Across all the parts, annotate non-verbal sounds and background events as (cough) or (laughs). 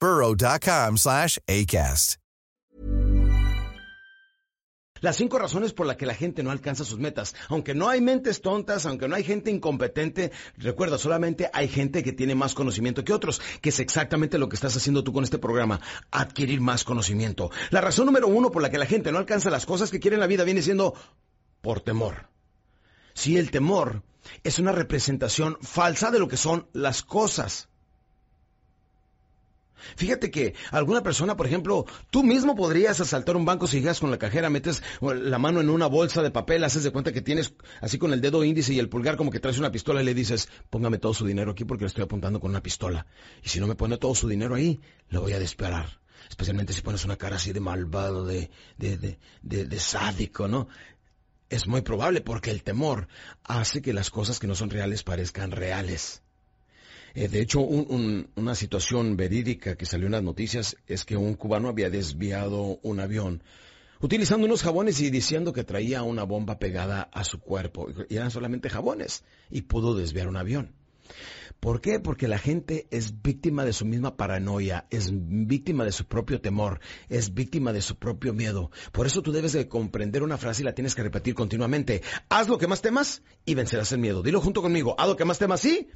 burrow.com slash ACAST. Las cinco razones por las que la gente no alcanza sus metas. Aunque no hay mentes tontas, aunque no hay gente incompetente, recuerda, solamente hay gente que tiene más conocimiento que otros, que es exactamente lo que estás haciendo tú con este programa, adquirir más conocimiento. La razón número uno por la que la gente no alcanza las cosas que quiere en la vida viene siendo por temor. Si el temor es una representación falsa de lo que son las cosas. Fíjate que alguna persona, por ejemplo, tú mismo podrías asaltar un banco si llegas con la cajera, metes la mano en una bolsa de papel, haces de cuenta que tienes así con el dedo índice y el pulgar como que traes una pistola y le dices, póngame todo su dinero aquí porque le estoy apuntando con una pistola. Y si no me pone todo su dinero ahí, lo voy a disparar. Especialmente si pones una cara así de malvado, de, de, de, de, de sádico, ¿no? Es muy probable porque el temor hace que las cosas que no son reales parezcan reales. Eh, de hecho, un- un- una situación verídica que salió en las noticias es que un cubano había desviado un avión utilizando unos jabones y diciendo que traía una bomba pegada a su cuerpo. Y eran solamente jabones y pudo desviar un avión. ¿Por qué? Porque la gente es víctima de su misma paranoia, es víctima de su propio temor, es víctima de su propio miedo. Por eso tú debes de comprender una frase y la tienes que repetir continuamente. Haz lo que más temas y vencerás el miedo. Dilo junto conmigo. Haz lo que más temas y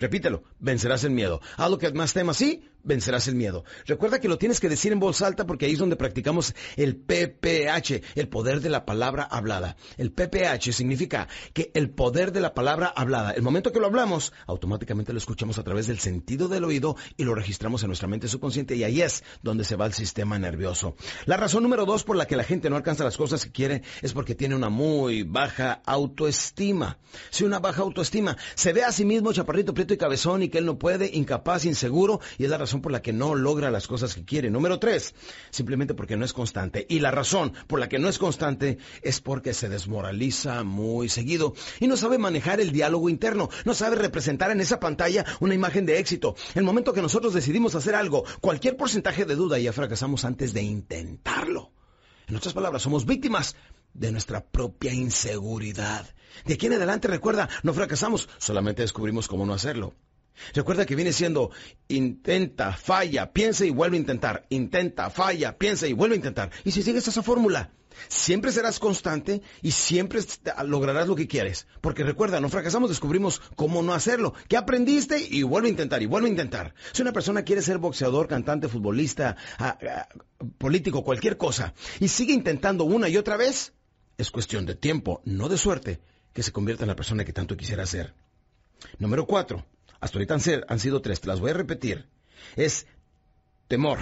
Repítelo, vencerás el miedo. Haz lo que más temas sí, vencerás el miedo. Recuerda que lo tienes que decir en voz alta porque ahí es donde practicamos el PPH, el poder de la palabra hablada. El PPH significa que el poder de la palabra hablada, el momento que lo hablamos, automáticamente lo escuchamos a través del sentido del oído y lo registramos en nuestra mente subconsciente y ahí es donde se va el sistema nervioso. La razón número dos por la que la gente no alcanza las cosas que quiere es porque tiene una muy baja autoestima. Si una baja autoestima se ve a sí mismo chaparrito, prieto y cabezón y que él no puede, incapaz, inseguro y es la razón por la que no logra las cosas que quiere. Número tres, simplemente porque no es constante. Y la razón por la que no es constante es porque se desmoraliza muy seguido y no sabe manejar el diálogo interno, no sabe representar en esa pantalla una imagen de éxito. El momento que nosotros decidimos hacer algo, cualquier porcentaje de duda ya fracasamos antes de intentarlo. En otras palabras, somos víctimas de nuestra propia inseguridad. De aquí en adelante, recuerda, no fracasamos, solamente descubrimos cómo no hacerlo. Recuerda que viene siendo intenta, falla, piensa y vuelve a intentar. Intenta, falla, piensa y vuelve a intentar. Y si sigues esa fórmula, siempre serás constante y siempre lograrás lo que quieres. Porque recuerda, no fracasamos, descubrimos cómo no hacerlo. ¿Qué aprendiste? Y vuelve a intentar, y vuelve a intentar. Si una persona quiere ser boxeador, cantante, futbolista, político, cualquier cosa, y sigue intentando una y otra vez, es cuestión de tiempo, no de suerte, que se convierta en la persona que tanto quisiera ser. Número cuatro. Hasta ahorita han, sido tres, te las voy a repetir. Es temor,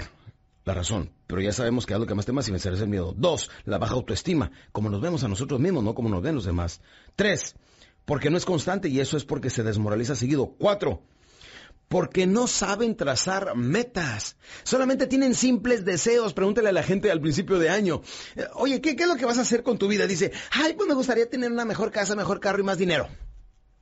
la razón, pero ya sabemos que haz lo que más temas y vencerás el miedo. Dos, la baja autoestima, como nos vemos a nosotros mismos, no como nos ven los demás. Tres, porque no es constante y eso es porque se desmoraliza seguido. Cuatro, porque no saben trazar metas. Solamente tienen simples deseos. Pregúntale a la gente al principio de año. eh, Oye, ¿qué, ¿qué es lo que vas a hacer con tu vida? Dice, ay, pues me gustaría tener una mejor casa, mejor carro y más dinero.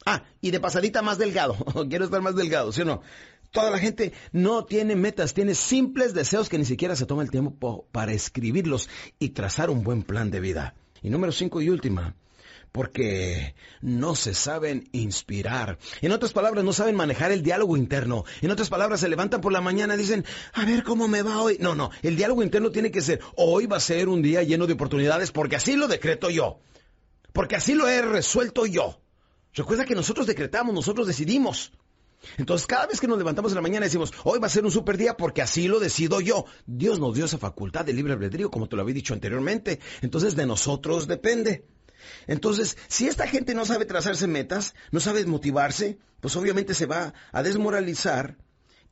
Ah, y de pasadita más delgado. (laughs) Quiero estar más delgado, ¿sí o no? Toda la gente no tiene metas, tiene simples deseos que ni siquiera se toma el tiempo para escribirlos y trazar un buen plan de vida. Y número cinco y última, porque no se saben inspirar. En otras palabras, no saben manejar el diálogo interno. En otras palabras, se levantan por la mañana y dicen, a ver cómo me va hoy. No, no, el diálogo interno tiene que ser, hoy va a ser un día lleno de oportunidades porque así lo decreto yo. Porque así lo he resuelto yo. Recuerda que nosotros decretamos, nosotros decidimos. Entonces, cada vez que nos levantamos en la mañana decimos, hoy va a ser un super día porque así lo decido yo. Dios nos dio esa facultad de libre albedrío, como te lo había dicho anteriormente. Entonces, de nosotros depende. Entonces, si esta gente no sabe trazarse metas, no sabe motivarse, pues obviamente se va a desmoralizar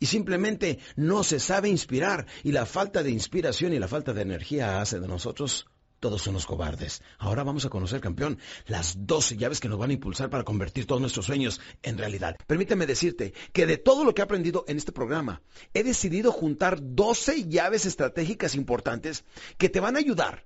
y simplemente no se sabe inspirar. Y la falta de inspiración y la falta de energía hace de nosotros todos unos cobardes. Ahora vamos a conocer, campeón, las 12 llaves que nos van a impulsar para convertir todos nuestros sueños en realidad. Permíteme decirte que de todo lo que he aprendido en este programa, he decidido juntar 12 llaves estratégicas importantes que te van a ayudar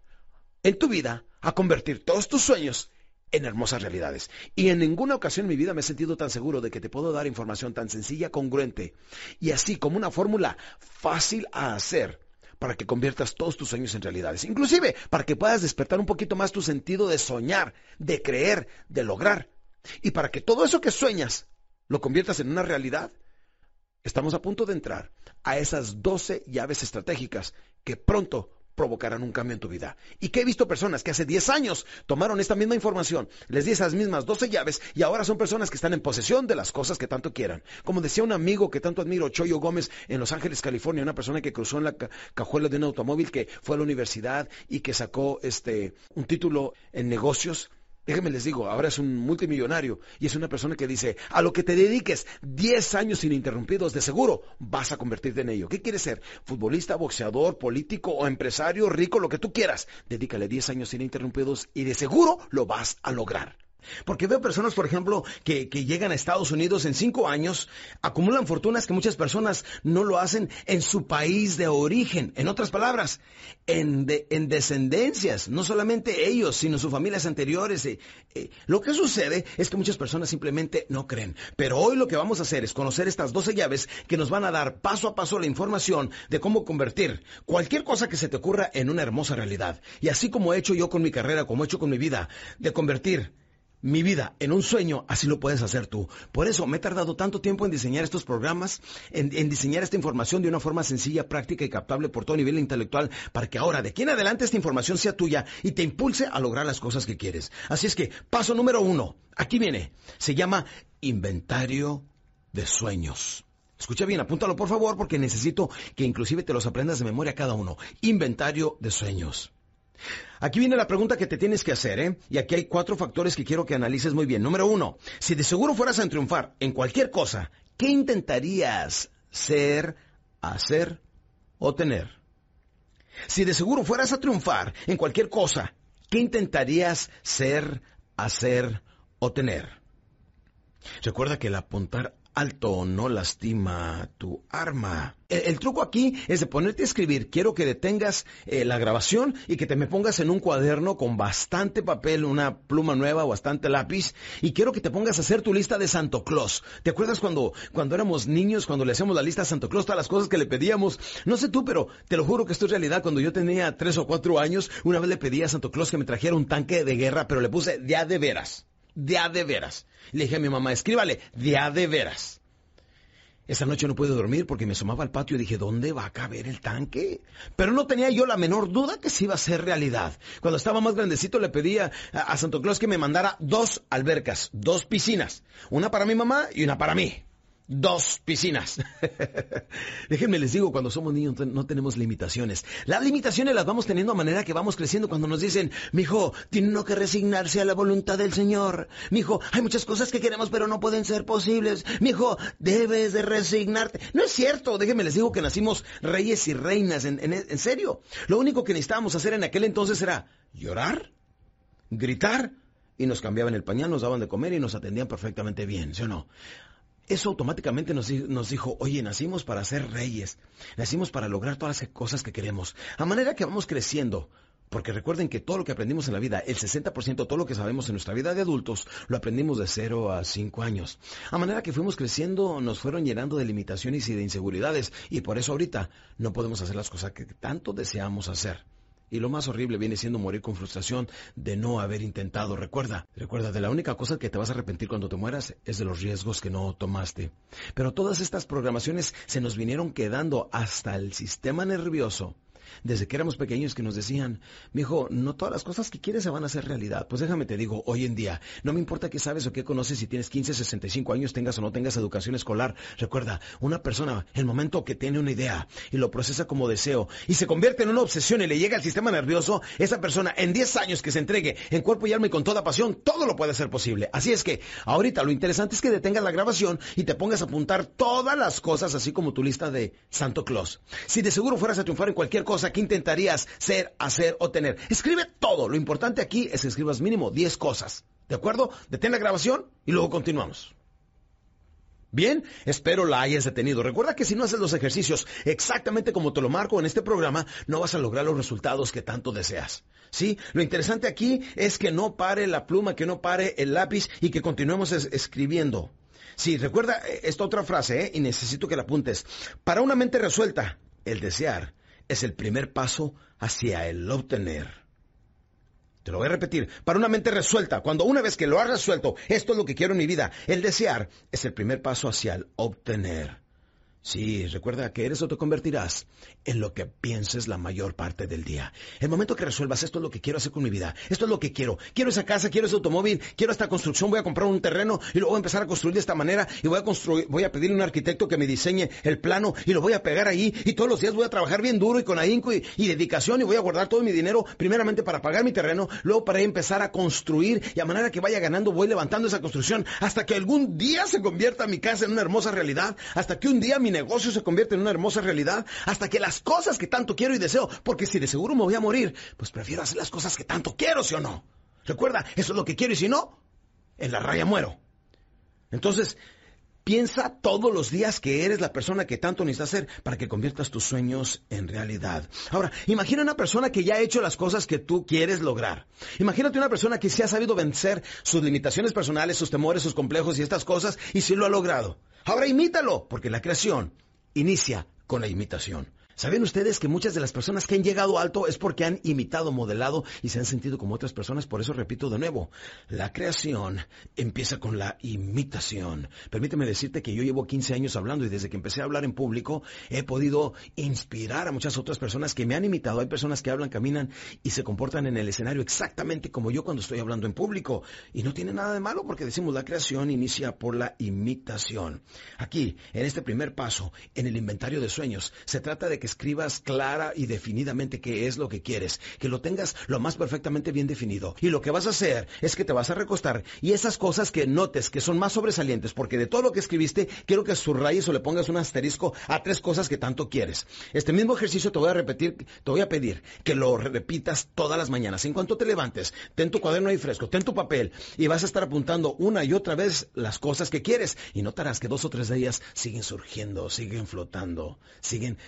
en tu vida a convertir todos tus sueños en hermosas realidades. Y en ninguna ocasión en mi vida me he sentido tan seguro de que te puedo dar información tan sencilla, congruente y así como una fórmula fácil a hacer para que conviertas todos tus sueños en realidades. Inclusive para que puedas despertar un poquito más tu sentido de soñar, de creer, de lograr. Y para que todo eso que sueñas lo conviertas en una realidad, estamos a punto de entrar a esas 12 llaves estratégicas que pronto provocarán un cambio en tu vida. Y que he visto personas que hace 10 años tomaron esta misma información, les di esas mismas 12 llaves y ahora son personas que están en posesión de las cosas que tanto quieran. Como decía un amigo que tanto admiro, Choyo Gómez, en Los Ángeles, California, una persona que cruzó en la cajuela de un automóvil, que fue a la universidad y que sacó este un título en negocios Déjenme les digo, ahora es un multimillonario y es una persona que dice, a lo que te dediques 10 años ininterrumpidos, de seguro vas a convertirte en ello. ¿Qué quieres ser? ¿Futbolista, boxeador, político o empresario, rico, lo que tú quieras? Dedícale 10 años ininterrumpidos y de seguro lo vas a lograr. Porque veo personas, por ejemplo, que, llegan a Estados Unidos en cinco años, acumulan fortunas que muchas personas no lo hacen en su país de origen. En otras palabras, en, en descendencias, no solamente ellos, sino sus familias anteriores. Eh, eh, lo que sucede es que muchas personas simplemente no creen. Pero hoy lo que vamos a hacer es conocer estas 12 llaves que nos van a dar paso a paso la información de cómo convertir cualquier cosa que se te ocurra en una hermosa realidad. Y así como he hecho yo con mi carrera, como he hecho con mi vida, de convertir mi vida en un sueño, así lo puedes hacer tú. Por eso me he tardado tanto tiempo en diseñar estos programas, en, diseñar esta información de una forma sencilla, práctica y captable por todo nivel intelectual, para que ahora, de aquí en adelante, esta información sea tuya y te impulse a lograr las cosas que quieres. Así es que, paso número uno, aquí viene, se llama inventario de sueños. Escucha bien, apúntalo por favor, porque necesito que inclusive te los aprendas de memoria cada uno. Inventario de sueños. Aquí viene la pregunta que te tienes que hacer, ¿eh? Y aquí hay cuatro factores que quiero que analices muy bien. Número uno, si de seguro fueras a triunfar en cualquier cosa, ¿qué intentarías ser, hacer o tener? Si de seguro fueras a triunfar en cualquier cosa, ¿qué intentarías ser, hacer o tener? Recuerda que el apuntar alto no lastima tu arma. El, truco aquí es de ponerte a escribir. Quiero que detengas eh, la grabación y que te me pongas en un cuaderno con bastante papel, una pluma nueva, bastante lápiz. Y quiero que te pongas a hacer tu lista de Santo Claus. ¿Te acuerdas cuando, cuando éramos niños, cuando le hacíamos la lista a Santo Claus, todas las cosas que le pedíamos? No sé tú, pero te lo juro que esto es realidad. Cuando yo tenía tres o cuatro años, una vez le pedí a Santo Claus que me trajera un tanque de guerra, pero le puse de a de veras de a de veras. Le dije a mi mamá, escríbale, de a de veras. Esa noche no pude dormir porque me asomaba al patio y dije, ¿dónde va a caber el tanque? Pero no tenía yo la menor duda que sí iba a ser realidad. Cuando estaba más grandecito le pedía a, a Santo Claus que me mandara dos albercas, dos piscinas. Una para mi mamá y una para mí dos piscinas. (laughs) Déjenme les digo, cuando somos niños no tenemos limitaciones. Las limitaciones las vamos teniendo a manera que vamos creciendo cuando nos dicen, mijo, tiene uno que resignarse a la voluntad del Señor. Mijo, hay muchas cosas que queremos pero no pueden ser posibles. Mijo, debes de resignarte. No es cierto, déjenme les digo que nacimos reyes y reinas, en, en serio. Lo único que necesitábamos hacer en aquel entonces era llorar, gritar, y nos cambiaban el pañal, nos daban de comer y nos atendían perfectamente bien, ¿sí o no? Eso automáticamente nos, dijo, oye, nacimos para ser reyes, nacimos para lograr todas las cosas que queremos. A manera que vamos creciendo, Porque recuerden que todo lo que aprendimos en la vida, el 60% de todo lo que sabemos en nuestra vida de adultos, lo aprendimos de 0 a 5 años. A manera que fuimos creciendo, nos fueron llenando de limitaciones y de inseguridades, y por eso ahorita no podemos hacer las cosas que tanto deseamos hacer. Y lo más horrible viene siendo morir con frustración de no haber intentado. Recuerda, recuerda, de la única cosa que te vas a arrepentir cuando te mueras es de los riesgos que no tomaste. Pero todas estas programaciones se nos vinieron quedando hasta el sistema nervioso desde que éramos pequeños que nos decían, mi hijo, no todas las cosas que quieres se van a hacer realidad. Pues déjame te digo, hoy en día, no me importa qué sabes o qué conoces si tienes 15, 65 años, tengas o no tengas educación escolar. Recuerda, una persona, el momento que tiene una idea y lo procesa como deseo y se convierte en una obsesión y le llega al sistema nervioso, esa persona en 10 años que se entregue en cuerpo y alma y con toda pasión, todo lo puede hacer posible. Así es que, ahorita lo interesante es que detengas la grabación y te pongas a apuntar todas las cosas, así como tu lista de Santo Claus. Si de seguro fueras a triunfar en cualquier cosa, ¿qué intentarías ser, hacer o tener? Escribe todo. Lo importante aquí es que escribas mínimo 10 cosas. ¿De acuerdo? Detén la grabación y luego continuamos. Bien, espero la hayas detenido. Recuerda que si no haces los ejercicios exactamente como te lo marco en este programa, no vas a lograr los resultados que tanto deseas. Sí, lo interesante aquí es que no pare la pluma, que no pare el lápiz y que continuemos escribiendo. Sí, recuerda eh, esta otra frase, ¿eh? y necesito que la apuntes. Para una mente resuelta, el desear es el primer paso hacia el obtener. Te lo voy a repetir. Para una mente resuelta, cuando una vez que lo has resuelto, esto es lo que quiero en mi vida, el desear es el primer paso hacia el obtener. Sí, recuerda que eres o te convertirás en lo que pienses la mayor parte del día. El momento que resuelvas esto es lo que quiero hacer con mi vida, esto es lo que quiero. Quiero esa casa, quiero ese automóvil, quiero esta construcción, voy a comprar un terreno y luego voy a empezar a construir de esta manera y voy a construir, voy a pedirle a un arquitecto que me diseñe el plano y lo voy a pegar ahí y todos los días voy a trabajar bien duro y con ahínco y, y dedicación y voy a guardar todo mi dinero primeramente para pagar mi terreno, luego para empezar a construir y a manera que vaya ganando voy levantando esa construcción hasta que algún día se convierta mi casa en una hermosa realidad, hasta que un día mi negocio se convierte en una hermosa realidad, hasta que las cosas que tanto quiero y deseo, porque si de seguro me voy a morir, pues prefiero hacer las cosas que tanto quiero, ¿sí o no? Recuerda, eso es lo que quiero y si no, en la raya muero. Entonces, Piensa todos los días que eres la persona que tanto necesitas ser para que conviertas tus sueños en realidad. Ahora, imagina una persona que ya ha hecho las cosas que tú quieres lograr. Imagínate una persona que sí ha sabido vencer sus limitaciones personales, sus temores, sus complejos y estas cosas y sí lo ha logrado. Ahora imítalo, porque la creación inicia con la imitación. ¿Saben ustedes que muchas de las personas que han llegado alto es porque han imitado, modelado y se han sentido como otras personas? Por eso repito de nuevo, la creación empieza con la imitación. Permíteme decirte que yo llevo 15 años hablando y desde que empecé a hablar en público he podido inspirar a muchas otras personas que me han imitado. Hay personas que hablan, caminan y se comportan en el escenario exactamente como yo cuando estoy hablando en público. Y no tiene nada de malo porque decimos la creación inicia por la imitación. Aquí, en este primer paso, en el inventario de sueños, se trata de que escribas clara y definidamente qué es lo que quieres, que lo tengas lo más perfectamente bien definido. Y lo que vas a hacer es que te vas a recostar y esas cosas que notes que son más sobresalientes, porque de todo lo que escribiste, quiero que subrayes o le pongas un asterisco a tres cosas que tanto quieres. Este mismo ejercicio te voy a repetir, te voy a pedir que lo repitas todas las mañanas. En cuanto te levantes, ten tu cuaderno ahí fresco, ten tu papel y vas a estar apuntando una y otra vez las cosas que quieres y notarás que dos o tres de ellas siguen surgiendo, siguen flotando, siguen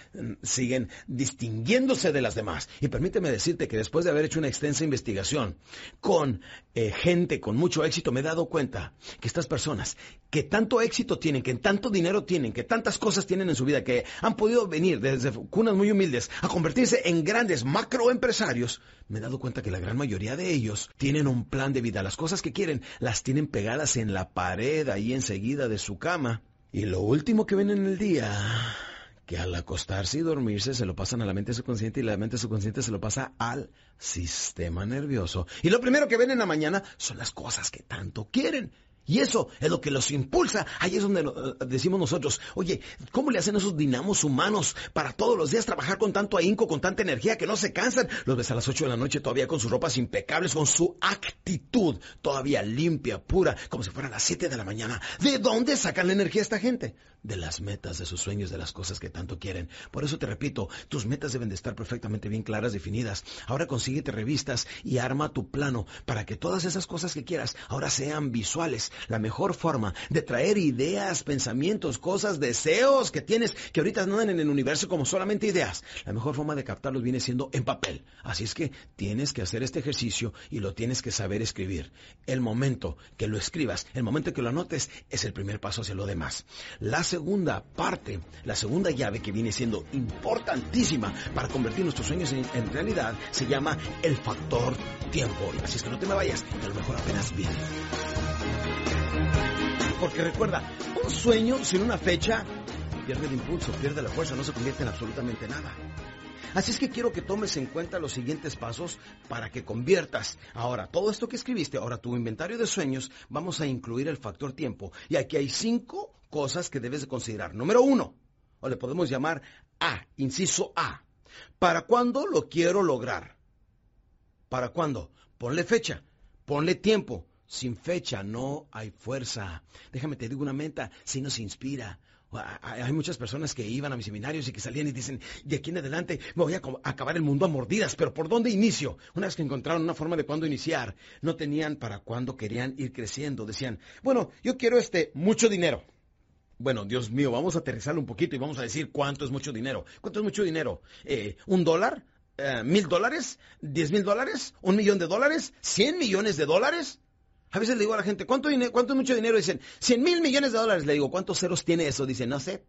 siguen distinguiéndose de las demás. Y permíteme decirte que después de haber hecho una extensa investigación con eh, gente con mucho éxito, me he dado cuenta que estas personas que tanto éxito tienen, que tanto dinero tienen, que tantas cosas tienen en su vida, que han podido venir desde cunas muy humildes a convertirse en grandes macroempresarios, me he dado cuenta que la gran mayoría de ellos tienen un plan de vida. Las cosas que quieren las tienen pegadas en la pared ahí enseguida de su cama. Y lo último que ven en el día que al acostarse y dormirse se lo pasan a la mente subconsciente y la mente subconsciente se lo pasa al sistema nervioso. Y lo primero que ven en la mañana son las cosas que tanto quieren. Y eso es lo que los impulsa. Ahí es donde eh, decimos nosotros, oye, ¿cómo le hacen esos dinamos humanos para todos los días trabajar con tanto ahínco, con tanta energía que no se cansan? Los ves a las 8 de la noche todavía con sus ropas impecables, con su actitud todavía limpia, pura, como si fueran las 7 de la mañana. ¿De dónde sacan la energía esta gente? De las metas, de sus sueños, de las cosas que tanto quieren. Por eso te repito, tus metas deben de estar perfectamente bien claras, definidas. Ahora consíguete revistas y arma tu plano para que todas esas cosas que quieras ahora sean visuales. La mejor forma de traer ideas, pensamientos, cosas, deseos que tienes que ahorita no en el universo como solamente ideas. La mejor forma de captarlos viene siendo en papel. Así es que tienes que hacer este ejercicio y lo tienes que saber escribir. El momento que lo escribas, el momento que lo anotes, es el primer paso hacia lo demás. La segunda parte, la segunda llave que viene siendo importantísima para convertir nuestros sueños en, realidad, se llama el factor tiempo. Así es que no te me vayas, a lo mejor apenas viene. Porque recuerda, un sueño sin una fecha pierde el impulso, pierde la fuerza, no se convierte en absolutamente nada. Así es que quiero que tomes en cuenta los siguientes pasos para que conviertas ahora todo esto que escribiste, ahora tu inventario de sueños, vamos a incluir el factor tiempo. Y aquí hay cinco cosas que debes de considerar. Número uno, o le podemos llamar A, inciso A. ¿Para cuándo lo quiero lograr? ¿Para cuándo? Ponle fecha, ponle tiempo. Sin fecha no hay fuerza. Déjame te digo una meta, si nos inspira. Hay muchas personas que iban a mis seminarios y que salían y dicen, de aquí en adelante me voy a acabar el mundo a mordidas, pero ¿por dónde inicio? Una vez que encontraron una forma de cuándo iniciar, no tenían para cuándo querían ir creciendo. Decían, bueno, yo quiero este mucho dinero. Bueno, Dios mío, vamos a aterrizarlo un poquito y vamos a decir cuánto es mucho dinero. ¿Cuánto es mucho dinero? Eh, ¿Un dólar? Eh, ¿Mil dólares? ¿Diez mil dólares? ¿Un millón de dólares? ¿Cien millones de dólares? A veces le digo a la gente, ¿cuánto, cuánto es mucho dinero? Dicen, 100 mil millones de dólares. Le digo, ¿cuántos ceros tiene eso? Dicen, no sé.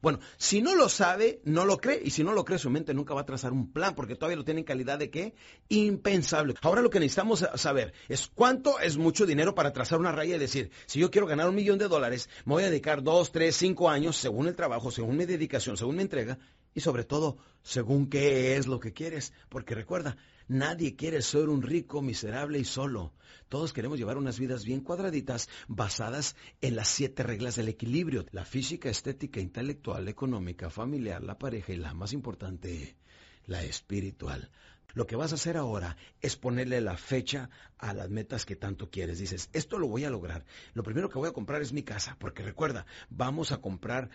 Bueno, si no lo sabe, no lo cree. Y si no lo cree, su mente nunca va a trazar un plan, porque todavía lo tiene en calidad de qué? Impensable. Ahora lo que necesitamos saber es cuánto es mucho dinero para trazar una raya y decir, si yo quiero ganar un millón de dólares, me voy a dedicar dos, tres, cinco años, según el trabajo, según mi dedicación, según mi entrega, y sobre todo, según qué es lo que quieres. Porque recuerda, Nadie quiere ser un rico, miserable y solo. Todos queremos llevar unas vidas bien cuadraditas, basadas en las siete reglas del equilibrio. La física, estética, intelectual, económica, familiar, la pareja y la más importante, la espiritual. Lo que vas a hacer ahora es ponerle la fecha a las metas que tanto quieres. Dices, esto lo voy a lograr. Lo primero que voy a comprar es mi casa, porque recuerda, vamos a comprar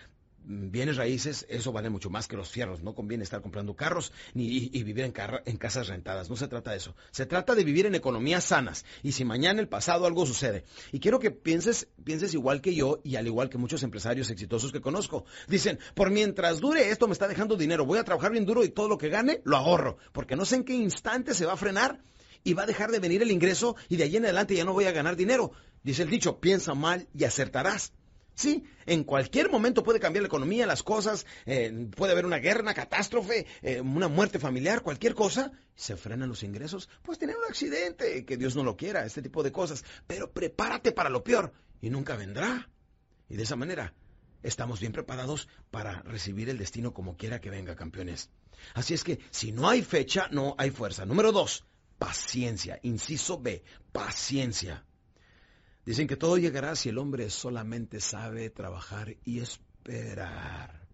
bienes raíces, eso vale mucho más que los fierros. No conviene estar comprando carros ni y, vivir en, casas rentadas. No se trata de eso. Se trata de vivir en economías sanas. Y si mañana el pasado algo sucede. Y quiero que pienses, pienses igual que yo y al igual que muchos empresarios exitosos que conozco. Dicen, por mientras dure esto me está dejando dinero. Voy a trabajar bien duro y todo lo que gane lo ahorro. Porque no sé en qué instante se va a frenar y va a dejar de venir el ingreso y de allí en adelante ya no voy a ganar dinero. Dice el dicho, piensa mal y acertarás. Sí, en cualquier momento puede cambiar la economía, las cosas, eh, puede haber una guerra, una catástrofe, eh, una muerte familiar, cualquier cosa, se frenan los ingresos, puedes tener un accidente, que Dios no lo quiera, este tipo de cosas, pero prepárate para lo peor y nunca vendrá. Y de esa manera estamos bien preparados para recibir el destino como quiera que venga, campeones. Así es que si no hay fecha, no hay fuerza. Número dos, paciencia. Inciso B, paciencia. Dicen que todo llegará si el hombre solamente sabe trabajar y esperar.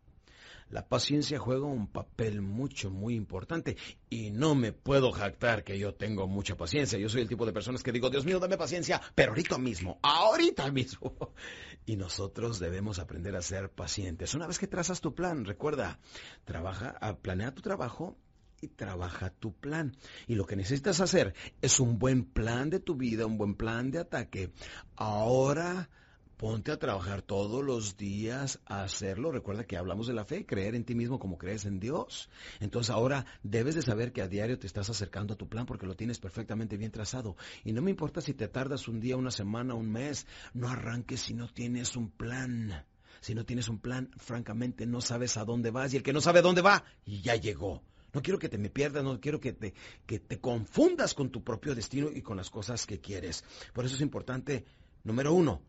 La paciencia juega un papel mucho, muy importante y no me puedo jactar que yo tengo mucha paciencia. Yo soy el tipo de personas que digo, Dios mío, dame paciencia, pero ahorita mismo, ahorita mismo. (laughs) Y nosotros debemos aprender a ser pacientes. Una vez que trazas tu plan, recuerda, trabaja, planea tu trabajo y trabaja tu plan. Y lo que necesitas hacer es un buen plan de tu vida, un buen plan de ataque. Ahora ponte a trabajar todos los días a hacerlo. Recuerda que hablamos de la fe, creer en ti mismo como crees en Dios. Entonces ahora debes de saber que a diario te estás acercando a tu plan porque lo tienes perfectamente bien trazado. Y no me importa si te tardas un día, una semana, un mes, no arranques si no tienes un plan. Si no tienes un plan, francamente no sabes a dónde vas y el que no sabe a dónde va, ya llegó. No quiero que te me pierdas, no quiero que te, que te confundas con tu propio destino y con las cosas que quieres. Por eso es importante, número uno,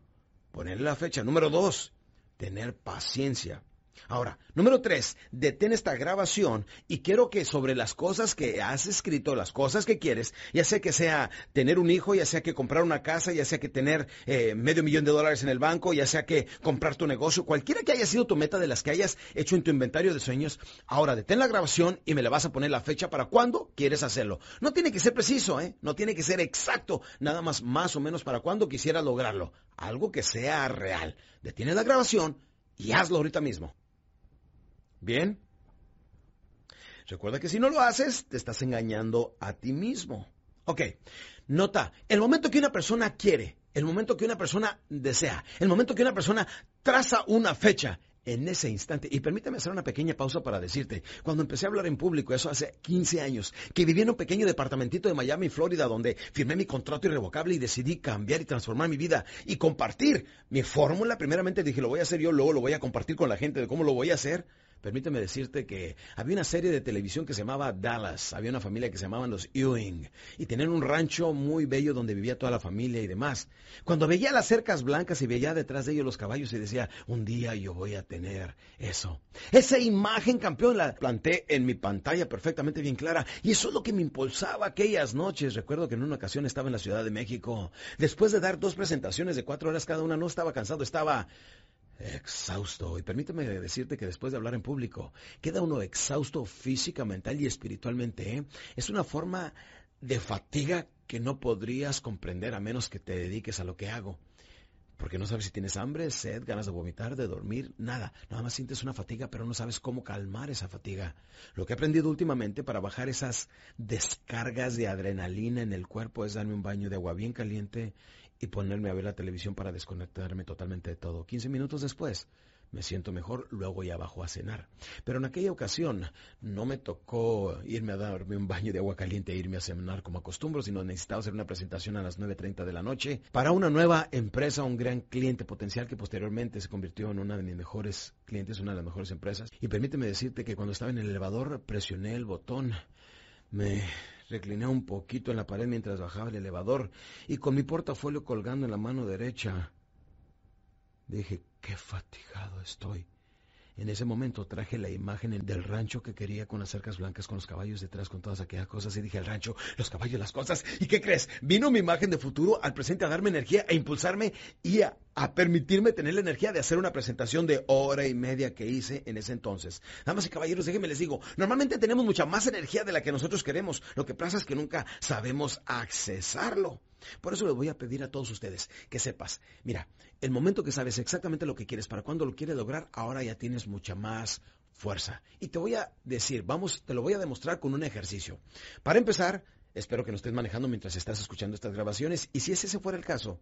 ponerle la fecha. Número dos, tener paciencia. Ahora, número tres, detén esta grabación y quiero que sobre las cosas que has escrito, las cosas que quieres, ya sea que sea tener un hijo, ya sea que comprar una casa, ya sea que tener eh, medio millón de dólares en el banco, ya sea que comprar tu negocio, cualquiera que haya sido tu meta de las que hayas hecho en tu inventario de sueños, ahora detén la grabación y me le vas a poner la fecha para cuándo quieres hacerlo. No tiene que ser preciso, ¿eh? No tiene que ser exacto, nada más más o menos para cuándo quisieras lograrlo. Algo que sea real. Detienes la grabación y hazlo ahorita mismo. ¿Bien? Recuerda que si no lo haces, te estás engañando a ti mismo. Ok, nota, el momento que una persona quiere, el momento que una persona desea, el momento que una persona traza una fecha, en ese instante, y permíteme hacer una pequeña pausa para decirte, cuando empecé a hablar en público, eso hace 15 años, que viví en un pequeño departamentito de Miami, Florida, donde firmé mi contrato irrevocable y decidí cambiar y transformar mi vida y compartir mi fórmula, primeramente dije, lo voy a hacer yo, luego lo voy a compartir con la gente de cómo lo voy a hacer. Permíteme decirte que había una serie de televisión que se llamaba Dallas, había una familia que se llamaban los Ewing y tenían un rancho muy bello donde vivía toda la familia y demás. Cuando veía las cercas blancas y veía detrás de ellos los caballos y decía, un día yo voy a tener eso. Esa imagen, campeón, la planté en mi pantalla perfectamente bien clara y eso es lo que me impulsaba aquellas noches. Recuerdo que en una ocasión estaba en la Ciudad de México. Después de dar dos presentaciones de cuatro horas cada una, no estaba cansado, estaba exhausto. Y permíteme decirte que después de hablar en público, queda uno exhausto física, mental y espiritualmente. ¿eh? Es una forma de fatiga que no podrías comprender a menos que te dediques a lo que hago. Porque no sabes si tienes hambre, sed, ganas de vomitar, de dormir, nada. Nada más sientes una fatiga, pero no sabes cómo calmar esa fatiga. Lo que he aprendido últimamente para bajar esas descargas de adrenalina en el cuerpo es darme un baño de agua bien caliente y ponerme a ver la televisión para desconectarme totalmente de todo. 15 minutos después me siento mejor, luego ya bajo a cenar. Pero en aquella ocasión no me tocó irme a darme un baño de agua caliente e irme a cenar como acostumbro, sino necesitaba hacer una presentación a las 9.30 de la noche para una nueva empresa, un gran cliente potencial que posteriormente se convirtió en una de mis mejores clientes, una de las mejores empresas. Y permíteme decirte que cuando estaba en el elevador presioné el botón, me recliné un poquito en la pared mientras bajaba el elevador y con mi portafolio colgando en la mano derecha. Dije, qué fatigado estoy. En ese momento traje la imagen del rancho que quería con las cercas blancas, con los caballos detrás, con todas aquellas cosas. Y dije, el rancho, los caballos, las cosas. ¿Y qué crees? Vino mi imagen de futuro al presente a darme energía, a impulsarme y a, a permitirme tener la energía de hacer una presentación de hora y media que hice en ese entonces. Damas y caballeros, déjenme les digo, normalmente tenemos mucha más energía de la que nosotros queremos. Lo que pasa es que nunca sabemos accesarlo. Por eso les voy a pedir a todos ustedes que sepas, mira, el momento que sabes exactamente lo que quieres, para cuando lo quieres lograr, ahora ya tienes mucha más fuerza. Y te voy a decir, vamos, te lo voy a demostrar con un ejercicio. Para empezar, espero que no estés manejando mientras estás escuchando estas grabaciones y si ese fuera el caso,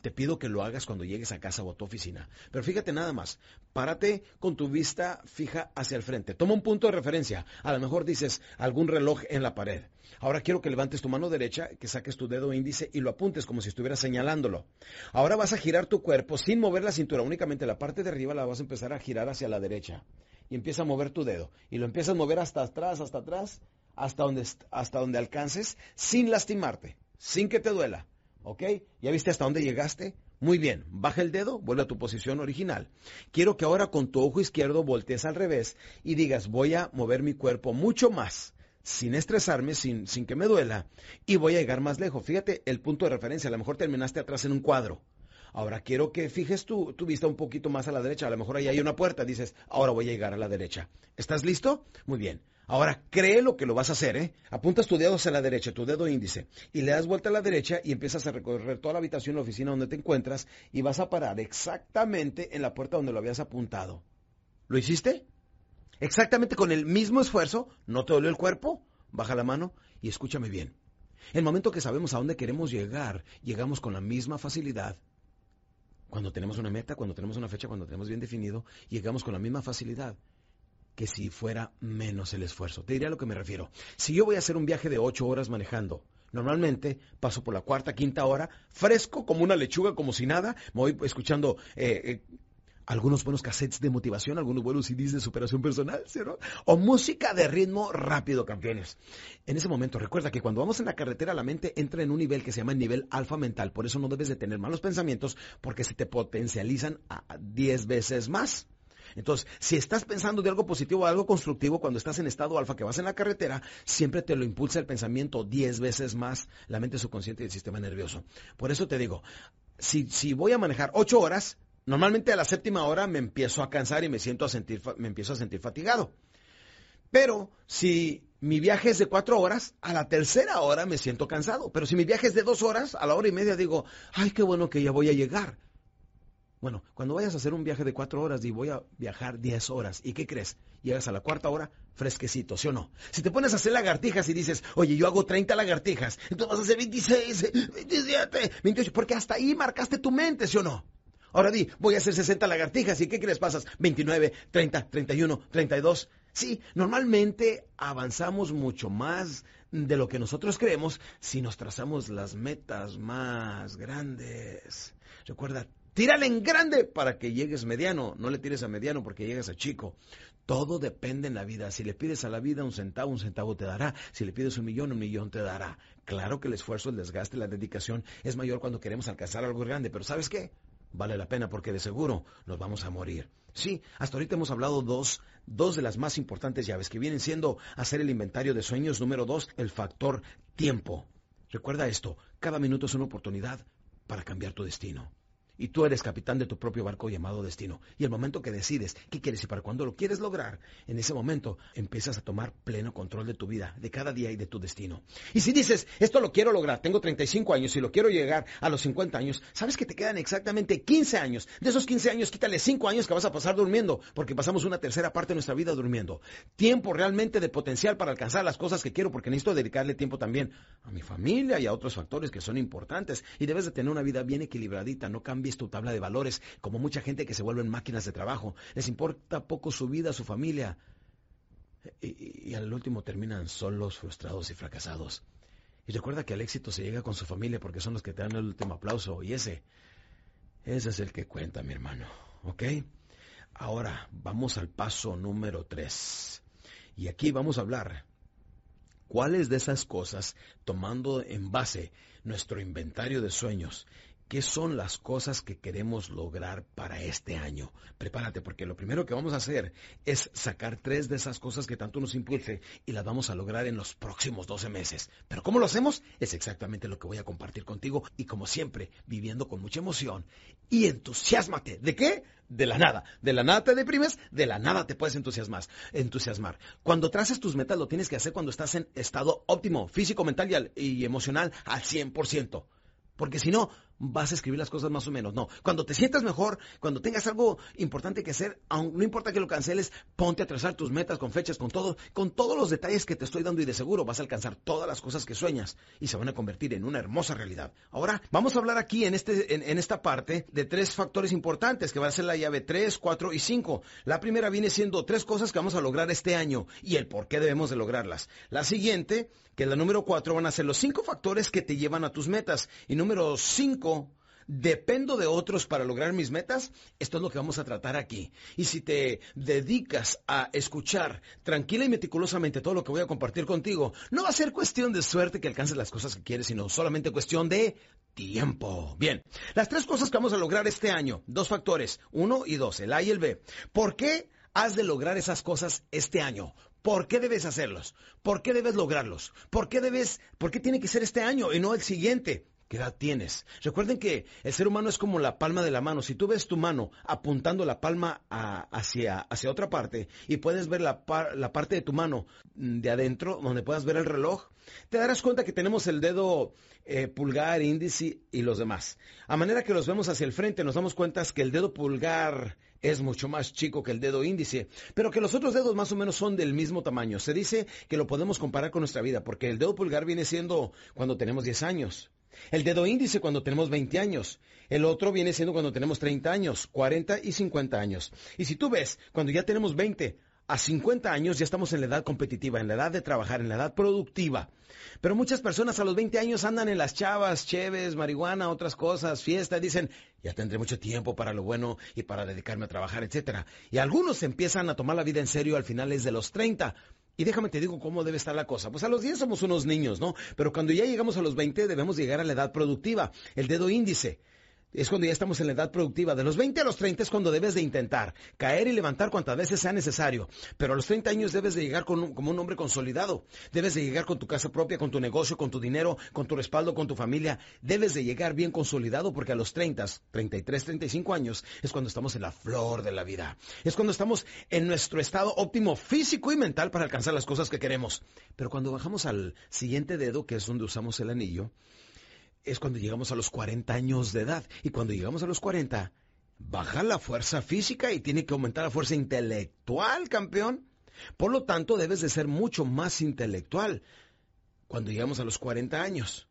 te pido que lo hagas cuando llegues a casa o a tu oficina. Pero fíjate nada más, párate con tu vista fija hacia el frente. Toma un punto de referencia. A lo mejor dices algún reloj en la pared. Ahora quiero que levantes tu mano derecha, que saques tu dedo índice y lo apuntes como si estuvieras señalándolo. Ahora vas a girar tu cuerpo sin mover la cintura, únicamente la parte de arriba la vas a empezar a girar hacia la derecha. Y empieza a mover tu dedo. Y lo empiezas a mover hasta atrás, hasta atrás, hasta donde, hasta donde alcances, sin lastimarte, sin que te duela. ¿Ok? ¿Ya viste hasta dónde llegaste? Muy bien, baja el dedo, vuelve a tu posición original. Quiero que ahora con tu ojo izquierdo voltees al revés y digas, voy a mover mi cuerpo mucho más, sin estresarme, sin, sin que me duela, y voy a llegar más lejos. Fíjate el punto de referencia, a lo mejor terminaste atrás en un cuadro. Ahora quiero que fijes tu, tu, vista un poquito más a la derecha. A lo mejor ahí hay una puerta. Dices, ahora voy a llegar a la derecha. ¿Estás listo? Muy bien. Ahora, cree lo que lo vas a hacer, ¿eh? Apuntas tu dedo hacia la derecha, tu dedo índice, y le das vuelta a la derecha y empiezas a recorrer toda la habitación, la oficina donde te encuentras, y vas a parar exactamente en la puerta donde lo habías apuntado. ¿Lo hiciste? Exactamente con el mismo esfuerzo, ¿no te dolió el cuerpo? Baja la mano y escúchame bien. El momento que sabemos a dónde queremos llegar, llegamos con la misma facilidad. Cuando tenemos una meta, cuando tenemos una fecha, cuando tenemos bien definido, llegamos con la misma facilidad que si fuera menos el esfuerzo. Te diré a lo que me refiero. Si yo voy a hacer un viaje de ocho horas manejando, normalmente paso por la cuarta, quinta hora, fresco como una lechuga, como si nada, me voy escuchando eh, eh, algunos buenos cassettes de motivación, algunos buenos CDs de superación personal, ¿sí? O música de ritmo rápido, campeones. En ese momento, recuerda que cuando vamos en la carretera, la mente entra en un nivel que se llama nivel alfa mental. Por eso no debes de tener malos pensamientos, porque se te potencializan a 10 veces más. Entonces, si estás pensando de algo positivo algo constructivo cuando estás en estado alfa, que vas en la carretera, siempre te lo impulsa el pensamiento 10 veces más la mente subconsciente y el sistema nervioso. Por eso te digo, si, si voy a manejar 8 horas, normalmente a la séptima hora me empiezo a cansar y me, siento a sentir, me empiezo a sentir fatigado. Pero si mi viaje es de cuatro horas, a la tercera hora me siento cansado. Pero si mi viaje es de dos horas, a la hora y media digo, ay, qué bueno que ya voy a llegar. Bueno, cuando vayas a hacer un viaje de cuatro horas y voy a viajar diez horas, ¿y qué crees? Llegas a la cuarta hora fresquecito, ¿sí o no? Si te pones a hacer lagartijas y dices, oye, yo hago 30 lagartijas, entonces vas a hacer 26, 27, 28, porque hasta ahí marcaste tu mente, ¿sí o no? Ahora di, voy a hacer 60 lagartijas, ¿y qué crees? Pasas 29, 30, 31, 32. Sí, normalmente avanzamos mucho más de lo que nosotros creemos si nos trazamos las metas más grandes. Recuerda, tírale en grande para que llegues mediano. No le tires a mediano porque llegas a chico. Todo depende en la vida. Si le pides a la vida un centavo, un centavo te dará. Si le pides un millón, un millón te dará. Claro que el esfuerzo, el desgaste, la dedicación es mayor cuando queremos alcanzar algo grande, pero ¿sabes qué? Vale la pena porque de seguro nos vamos a morir. Sí, hasta ahorita hemos hablado dos, dos de las más importantes llaves que vienen siendo hacer el inventario de sueños. Número dos, el factor tiempo. Recuerda esto, cada minuto es una oportunidad para cambiar tu destino. Y tú eres capitán de tu propio barco llamado destino. Y el momento que decides qué quieres y para cuándo lo quieres lograr, en ese momento empiezas a tomar pleno control de tu vida, de cada día y de tu destino. Y si dices, esto lo quiero lograr, tengo 35 años y lo quiero llegar a los 50 años, sabes que te quedan exactamente 15 años. De esos 15 años, quítale 5 años que vas a pasar durmiendo, porque pasamos una tercera parte de nuestra vida durmiendo. Tiempo realmente de potencial para alcanzar las cosas que quiero, porque necesito dedicarle tiempo también a mi familia y a otros factores que son importantes. Y debes de tener una vida bien equilibradita, no cambies tu tabla de valores, como mucha gente que se vuelven máquinas de trabajo. Les importa poco su vida, su familia. Y, y al último terminan solos, frustrados y fracasados. Y recuerda que al éxito se llega con su familia porque son los que te dan el último aplauso. Y ese, ese es el que cuenta, mi hermano. ¿Ok? Ahora vamos al paso número tres. Y aquí vamos a hablar cuáles de esas cosas, tomando en base nuestro inventario de sueños, ¿Qué son las cosas que queremos lograr para este año? Prepárate porque lo primero que vamos a hacer es sacar tres de esas cosas que tanto nos impulse y las vamos a lograr en los próximos 12 meses. Pero ¿cómo lo hacemos? Es exactamente lo que voy a compartir contigo y como siempre, viviendo con mucha emoción y entusiasmate. ¿De qué? De la nada. De la nada te deprimes, de la nada te puedes entusiasmar. entusiasmar. Cuando traces tus metas lo tienes que hacer cuando estás en estado óptimo, físico, mental y, y emocional al 100%. Porque si no, vas a escribir las cosas más o menos. No, cuando te sientas mejor, cuando tengas algo importante que hacer, aun, no importa que lo canceles, ponte a trazar tus metas con fechas, con todo, con todos los detalles que te estoy dando y de seguro vas a alcanzar todas las cosas que sueñas y se van a convertir en una hermosa realidad. Ahora, vamos a hablar aquí en, este, en, esta parte de tres factores importantes que va a ser la llave 3, 4 y 5. La primera viene siendo tres cosas que vamos a lograr este año y el por qué debemos de lograrlas. La siguiente, que es la número 4, van a ser los cinco factores que te llevan a tus metas. Y número 5, ¿Dependo de otros para lograr mis metas? Esto es lo que vamos a tratar aquí. Y si te dedicas a escuchar tranquila y meticulosamente todo lo que voy a compartir contigo, no va a ser cuestión de suerte que alcances las cosas que quieres, sino solamente cuestión de tiempo. Bien, las tres cosas que vamos a lograr este año, dos factores, uno y dos, el A y el B. ¿Por qué has de lograr esas cosas este año? ¿Por qué debes hacerlos? ¿Por qué debes lograrlos? ¿Por qué debes, por qué tiene que ser este año y no el siguiente? ¿Qué edad tienes? Recuerden que el ser humano es como la palma de la mano. Si tú ves tu mano apuntando la palma hacia, hacia otra parte y puedes ver la, la parte de tu mano de adentro, donde puedas ver el reloj, te darás cuenta que tenemos el dedo eh, pulgar, índice y los demás. A manera que los vemos hacia el frente, nos damos cuenta que el dedo pulgar es mucho más chico que el dedo índice, pero que los otros dedos más o menos son del mismo tamaño. Se dice que lo podemos comparar con nuestra vida, porque el dedo pulgar viene siendo cuando tenemos 10 años. El dedo índice cuando tenemos 20 años. El otro viene siendo cuando tenemos 30 años, 40 y 50 años. Y si tú ves, cuando ya tenemos 20 a 50 años ya estamos en la edad competitiva, en la edad de trabajar, en la edad productiva. Pero muchas personas a los 20 años andan en las chavas, cheves, marihuana, otras cosas, fiesta, y dicen, ya tendré mucho tiempo para lo bueno y para dedicarme a trabajar, etcétera. Y algunos empiezan a tomar la vida en serio al finales de los 30. Y déjame te digo cómo debe estar la cosa. Pues a los 10 somos unos niños, ¿no? Pero cuando ya llegamos a los 20 debemos llegar a la edad productiva, el dedo índice es cuando ya estamos en la edad productiva. De los 20 a los 30 es cuando debes de intentar caer y levantar cuantas veces sea necesario. Pero a los 30 años debes de llegar como un hombre consolidado. Debes de llegar con tu casa propia, con tu negocio, con tu dinero, con tu respaldo, con tu familia. Debes de llegar bien consolidado porque a los 30, 33, 35 años es cuando estamos en la flor de la vida. Es cuando estamos en nuestro estado óptimo físico y mental para alcanzar las cosas que queremos. Pero cuando bajamos al siguiente dedo, que es donde usamos el anillo, es cuando llegamos a los 40 años de edad. Y cuando llegamos a los 40, baja la fuerza física y tiene que aumentar la fuerza intelectual, campeón. Por lo tanto, debes de ser mucho más intelectual cuando llegamos a los 40 años.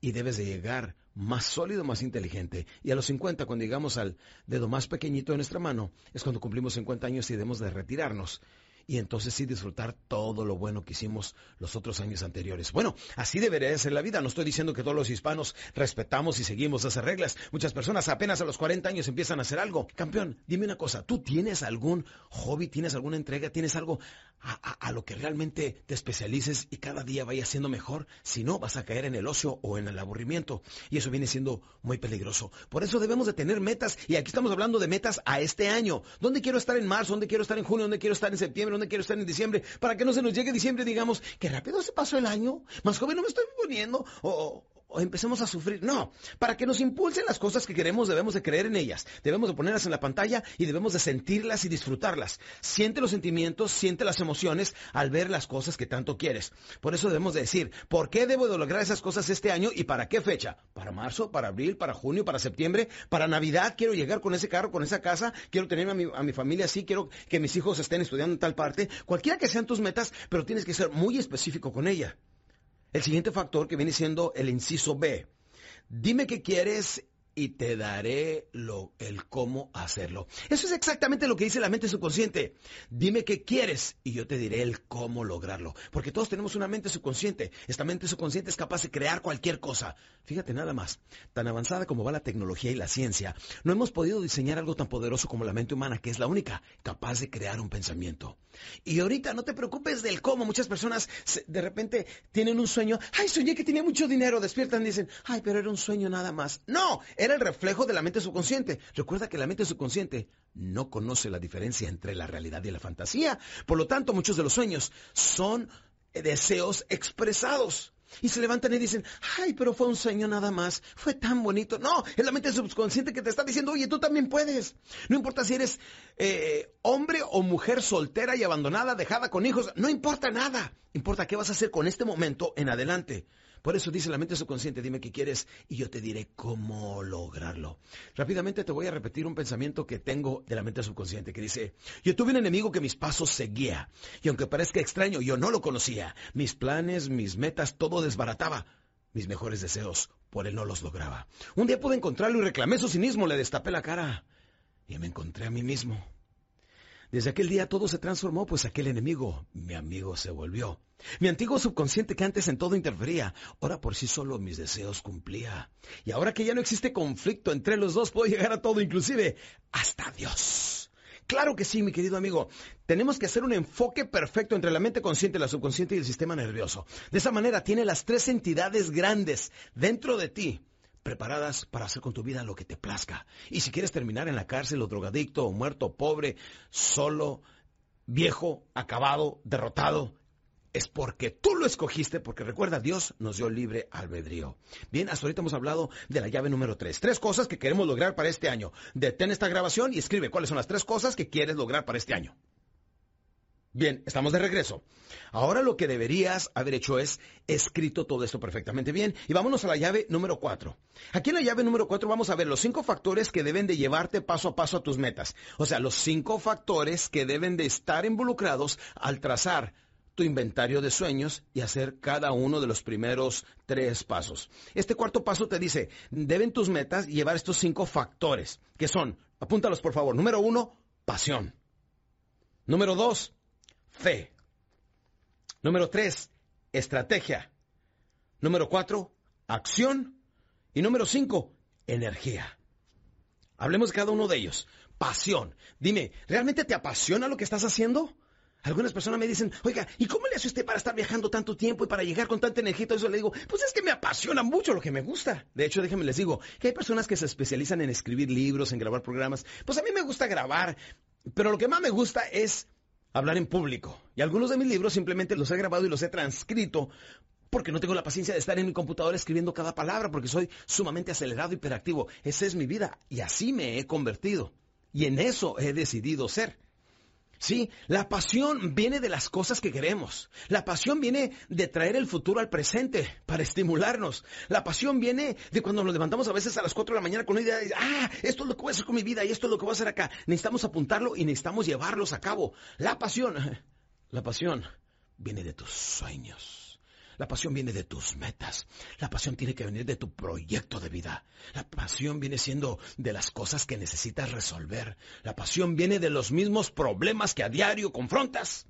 Y debes de llegar más sólido, más inteligente. Y a los 50, cuando llegamos al dedo más pequeñito de nuestra mano, es cuando cumplimos 50 años y debemos de retirarnos y entonces sí disfrutar todo lo bueno que hicimos los otros años anteriores. Bueno, así debería ser la vida. No estoy diciendo que todos los hispanos respetamos y seguimos esas reglas. Muchas personas apenas a los 40 años empiezan a hacer algo. Campeón, dime una cosa, ¿tú tienes algún hobby, tienes alguna entrega, tienes algo a, lo que realmente te especialices y cada día vaya siendo mejor? Si no, vas a caer en el ocio o en el aburrimiento. Y eso viene siendo muy peligroso. Por eso debemos de tener metas. Y aquí estamos hablando de metas a este año. ¿Dónde quiero estar en marzo? ¿Dónde quiero estar en junio? ¿Dónde quiero estar en septiembre? Dónde quiero estar en diciembre, para que no se nos llegue diciembre, digamos, que rápido se pasó el año, más joven no me estoy poniendo, o, o empecemos a sufrir. No, para que nos impulsen las cosas que queremos debemos de creer en ellas, debemos de ponerlas en la pantalla y debemos de sentirlas y disfrutarlas. Siente los sentimientos, siente las emociones al ver las cosas que tanto quieres. Por eso debemos de decir, ¿por qué debo de lograr esas cosas este año y para qué fecha? ¿Para marzo, para abril, para junio, para septiembre, para Navidad? Quiero llegar con ese carro, con esa casa, quiero tener a mi, a mi familia así, quiero que mis hijos estén estudiando en tal parte. Cualquiera que sean tus metas, pero tienes que ser muy específico con ella. El siguiente factor que viene siendo el inciso B. Dime qué quieres y te daré lo, el cómo hacerlo. Eso es exactamente lo que dice la mente subconsciente. Dime qué quieres y yo te diré el cómo lograrlo. Porque todos tenemos una mente subconsciente. Esta mente subconsciente es capaz de crear cualquier cosa. Fíjate nada más, tan avanzada como va la tecnología y la ciencia, no hemos podido diseñar algo tan poderoso como la mente humana, que es la única capaz de crear un pensamiento. Y ahorita no te preocupes del cómo. Muchas personas de repente tienen un sueño. Ay, soñé que tenía mucho dinero. Despiertan y dicen, ay, pero era un sueño nada más. No, era el reflejo de la mente subconsciente. Recuerda que la mente subconsciente no conoce la diferencia entre la realidad y la fantasía. Por lo tanto, muchos de los sueños son deseos expresados. Y se levantan y dicen, ay, pero fue un sueño nada más, fue tan bonito. No, es la mente subconsciente que te está diciendo, oye, tú también puedes. No importa si eres eh, hombre o mujer soltera y abandonada, dejada con hijos, no importa nada. Importa qué vas a hacer con este momento en adelante. Por eso dice la mente subconsciente, dime qué quieres y yo te diré cómo lograrlo. Rápidamente te voy a repetir un pensamiento que tengo de la mente subconsciente que dice, yo tuve un enemigo que mis pasos seguía y aunque parezca extraño, yo no lo conocía. Mis planes, mis metas, todo desbarataba. Mis mejores deseos, por él no los lograba. Un día pude encontrarlo y reclamé su cinismo, le destapé la cara y me encontré a mí mismo. Desde aquel día todo se transformó, pues aquel enemigo, mi amigo, se volvió. Mi antiguo subconsciente que antes en todo interfería, ahora por sí solo mis deseos cumplía. Y ahora que ya no existe conflicto entre los dos, puedo llegar a todo, inclusive hasta Dios. Claro que sí, mi querido amigo. Tenemos que hacer un enfoque perfecto entre la mente consciente, la subconsciente y el sistema nervioso. De esa manera tiene las tres entidades grandes dentro de ti preparadas para hacer con tu vida lo que te plazca. Y si quieres terminar en la cárcel o drogadicto o muerto, pobre, solo, viejo, acabado, derrotado, es porque tú lo escogiste, porque recuerda, Dios nos dio libre albedrío. Bien, hasta ahorita hemos hablado de la llave número tres. Tres cosas que queremos lograr para este año. Detén esta grabación y escribe cuáles son las tres cosas que quieres lograr para este año. Bien, estamos de regreso. Ahora lo que deberías haber hecho es escrito todo esto perfectamente bien. Y vámonos a la llave número cuatro. Aquí en la llave número cuatro vamos a ver los cinco factores que deben de llevarte paso a paso a tus metas. O sea, los cinco factores que deben de estar involucrados al trazar tu inventario de sueños y hacer cada uno de los primeros tres pasos. Este cuarto paso te dice, deben tus metas llevar estos cinco factores, que son, apúntalos por favor, número uno, pasión. Número dos, fe. Número tres, estrategia. Número cuatro, acción. Y número cinco, energía. Hablemos de cada uno de ellos. Pasión. Dime, ¿realmente te apasiona lo que estás haciendo? Algunas personas me dicen, oiga, ¿y cómo le hace usted para estar viajando tanto tiempo y para llegar con tanta energía? Y eso le digo, pues es que me apasiona mucho lo que me gusta. De hecho, déjenme les digo, que hay personas que se especializan en escribir libros, en grabar programas. Pues a mí me gusta grabar, pero lo que más me gusta es hablar en público. Y algunos de mis libros simplemente los he grabado y los he transcrito porque no tengo la paciencia de estar en mi computadora escribiendo cada palabra, porque soy sumamente acelerado y hiperactivo. Esa es mi vida y así me he convertido. Y en eso he decidido ser. Sí, la pasión viene de las cosas que queremos. La pasión viene de traer el futuro al presente para estimularnos. La pasión viene de cuando nos levantamos a veces a las 4 de la mañana con una idea de, ah, esto es lo que voy a hacer con mi vida y esto es lo que voy a hacer acá. Necesitamos apuntarlo y necesitamos llevarlos a cabo. La pasión, (laughs) la pasión viene de tus sueños. La pasión viene de tus metas. La pasión tiene que venir de tu proyecto de vida. La pasión viene siendo de las cosas que necesitas resolver. La pasión viene de los mismos problemas que a diario confrontas.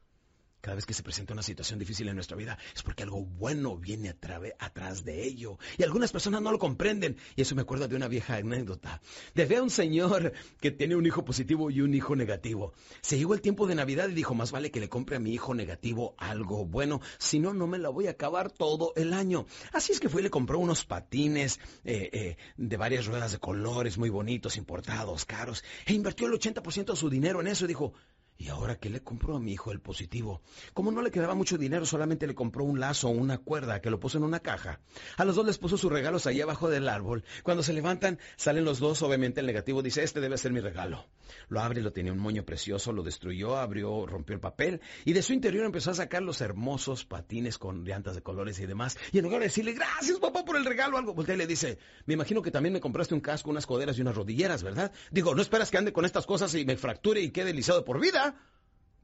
Cada vez que se presenta una situación difícil en nuestra vida es porque algo bueno viene atrás de ello. Y algunas personas no lo comprenden. Y eso me acuerda de una vieja anécdota. De a un señor que tiene un hijo positivo y un hijo negativo. Se llegó el tiempo de Navidad y dijo, más vale que le compre a mi hijo negativo algo bueno. Si no, no me la voy a acabar todo el año. Así es que fue y le compró unos patines eh, eh, de varias ruedas de colores muy bonitos, importados, caros. E invirtió el 80% de su dinero en eso y dijo, ¿Y ahora qué le compró a mi hijo el positivo? Como no le quedaba mucho dinero, solamente le compró un lazo o una cuerda que lo puso en una caja. A los dos les puso sus regalos ahí abajo del árbol. Cuando se levantan, salen los dos, obviamente el negativo dice, este debe ser mi regalo. Lo abre, lo tenía un moño precioso, lo destruyó, abrió, rompió el papel y de su interior empezó a sacar los hermosos patines con llantas de colores y demás. Y en lugar de decirle, gracias papá por el regalo, algo, voltea y le dice, me imagino que también me compraste un casco, unas coderas y unas rodilleras, ¿verdad? Digo, no esperas que ande con estas cosas y me fracture y quede lisado por vida.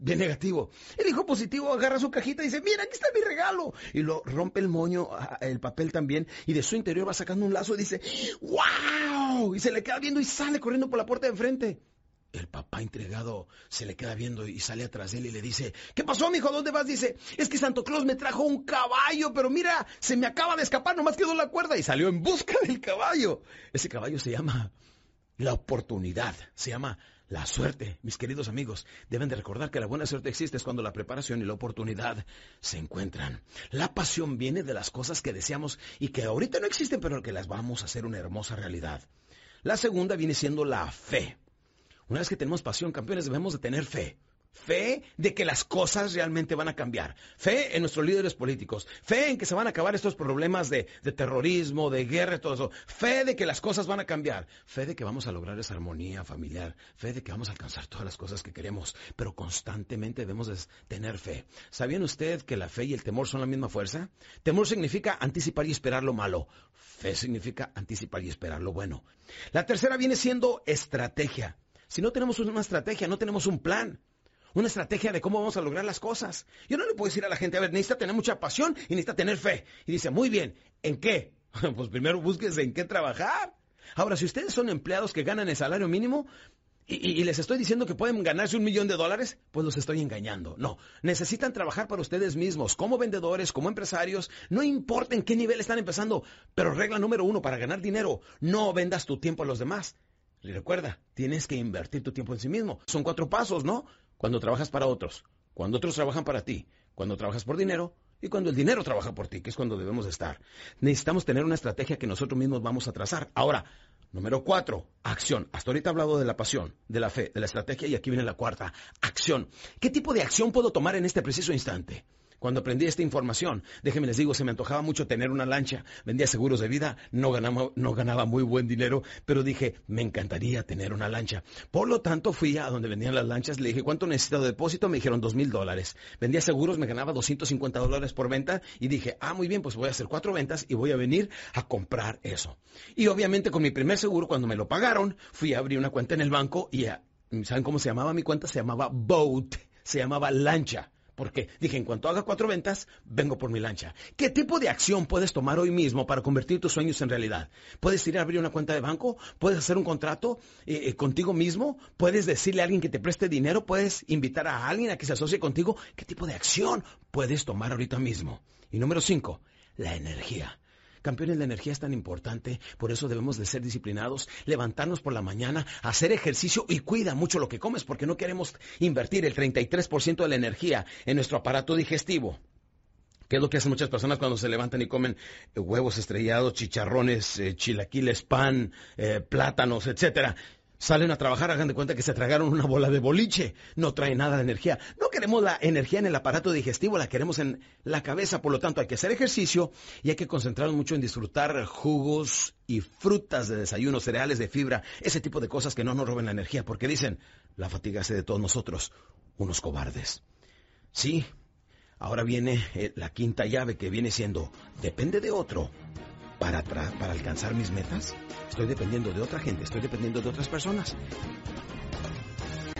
Bien negativo. El hijo positivo agarra su cajita y dice, mira, aquí está mi regalo. Y lo rompe el moño, el papel también, y de su interior va sacando un lazo y dice, ¡wow! Y se le queda viendo y sale corriendo por la puerta de enfrente. El papá entregado se le queda viendo y sale atrás de él y le dice, ¿qué pasó, mijo? ¿Dónde vas? Dice, es que Santo Claus me trajo un caballo, pero mira, se me acaba de escapar, nomás quedó la cuerda y salió en busca del caballo. Ese caballo se llama la oportunidad, se llama la suerte, mis queridos amigos, deben de recordar que la buena suerte existe es cuando la preparación y la oportunidad se encuentran. La pasión viene de las cosas que deseamos y que ahorita no existen, pero que las vamos a hacer una hermosa realidad. La segunda viene siendo la fe. Una vez que tenemos pasión, campeones, debemos de tener fe. Fe de que las cosas realmente van a cambiar. Fe en nuestros líderes políticos. Fe en que se van a acabar estos problemas de, terrorismo, de guerra, todo eso. Fe de que las cosas van a cambiar. Fe de que vamos a lograr esa armonía familiar. Fe de que vamos a alcanzar todas las cosas que queremos. Pero constantemente debemos tener fe. ¿Sabían usted que la fe y el temor son la misma fuerza? Temor significa anticipar y esperar lo malo. Fe significa anticipar y esperar lo bueno. La tercera viene siendo estrategia. Si no tenemos una estrategia, no tenemos un plan una estrategia de cómo vamos a lograr las cosas. Yo no le puedo decir a la gente, a ver, necesita tener mucha pasión y necesita tener fe. Y dice, muy bien, ¿en qué? (laughs) pues primero búsquese en qué trabajar. Ahora, si ustedes son empleados que ganan el salario mínimo y, les estoy diciendo que pueden ganarse un millón de dólares, pues los estoy engañando. No, necesitan trabajar para ustedes mismos, como vendedores, como empresarios, no importa en qué nivel están empezando, pero regla número uno para ganar dinero, no vendas tu tiempo a los demás. Y recuerda, tienes que invertir tu tiempo en sí mismo. Son cuatro pasos, ¿no? Cuando trabajas para otros, cuando otros trabajan para ti, cuando trabajas por dinero y cuando el dinero trabaja por ti, que es cuando debemos estar. Necesitamos tener una estrategia que nosotros mismos vamos a trazar. Ahora, número cuatro, acción. Hasta ahorita he hablado de la pasión, de la fe, de la estrategia y aquí viene la cuarta, acción. ¿Qué tipo de acción puedo tomar en este preciso instante? Cuando aprendí esta información, déjenme les digo, se me antojaba mucho tener una lancha. Vendía seguros de vida, no ganaba, no ganaba muy buen dinero, pero dije, me encantaría tener una lancha. Por lo tanto, fui a donde vendían las lanchas, le dije, ¿cuánto necesito de depósito? Me dijeron dos mil dólares. Vendía seguros, me ganaba 250 dólares por venta y dije, ah, muy bien, pues voy a hacer cuatro ventas y voy a venir a comprar eso. Y obviamente con mi primer seguro, cuando me lo pagaron, fui a abrir una cuenta en el banco y, ¿saben cómo se llamaba mi cuenta? Se llamaba Boat, se llamaba lancha. Porque dije, en cuanto haga cuatro ventas, vengo por mi lancha. ¿Qué tipo de acción puedes tomar hoy mismo para convertir tus sueños en realidad? ¿Puedes ir a abrir una cuenta de banco? ¿Puedes hacer un contrato eh, eh, contigo mismo? ¿Puedes decirle a alguien que te preste dinero? ¿Puedes invitar a alguien a que se asocie contigo? ¿Qué tipo de acción puedes tomar ahorita mismo? Y número cinco, la energía. Campeones, la energía es tan importante, por eso debemos de ser disciplinados, levantarnos por la mañana, hacer ejercicio y cuida mucho lo que comes, porque no queremos invertir el 33% de la energía en nuestro aparato digestivo. ¿Qué es lo que hacen muchas personas cuando se levantan y comen eh, huevos estrellados, chicharrones, eh, chilaquiles, pan, eh, plátanos, etcétera? Salen a trabajar, hagan de cuenta que se tragaron una bola de boliche, no trae nada de energía. No queremos la energía en el aparato digestivo, la queremos en la cabeza, por lo tanto hay que hacer ejercicio y hay que concentrarnos mucho en disfrutar jugos y frutas de desayuno, cereales de fibra, ese tipo de cosas que no nos roben la energía, porque dicen, la fatiga hace de todos nosotros unos cobardes. Sí, ahora viene eh, la quinta llave que viene siendo, depende de otro para, alcanzar mis metas. Estoy dependiendo de otra gente, estoy dependiendo de otras personas.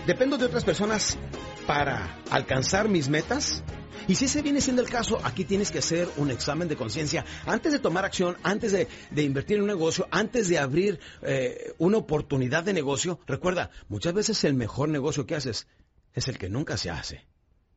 Dependo de otras personas para alcanzar mis metas. Y si ese viene siendo el caso, aquí tienes que hacer un examen de conciencia antes de tomar acción, antes de, invertir en un negocio, antes de abrir eh, una oportunidad de negocio. Recuerda, muchas veces el mejor negocio que haces es el que nunca se hace.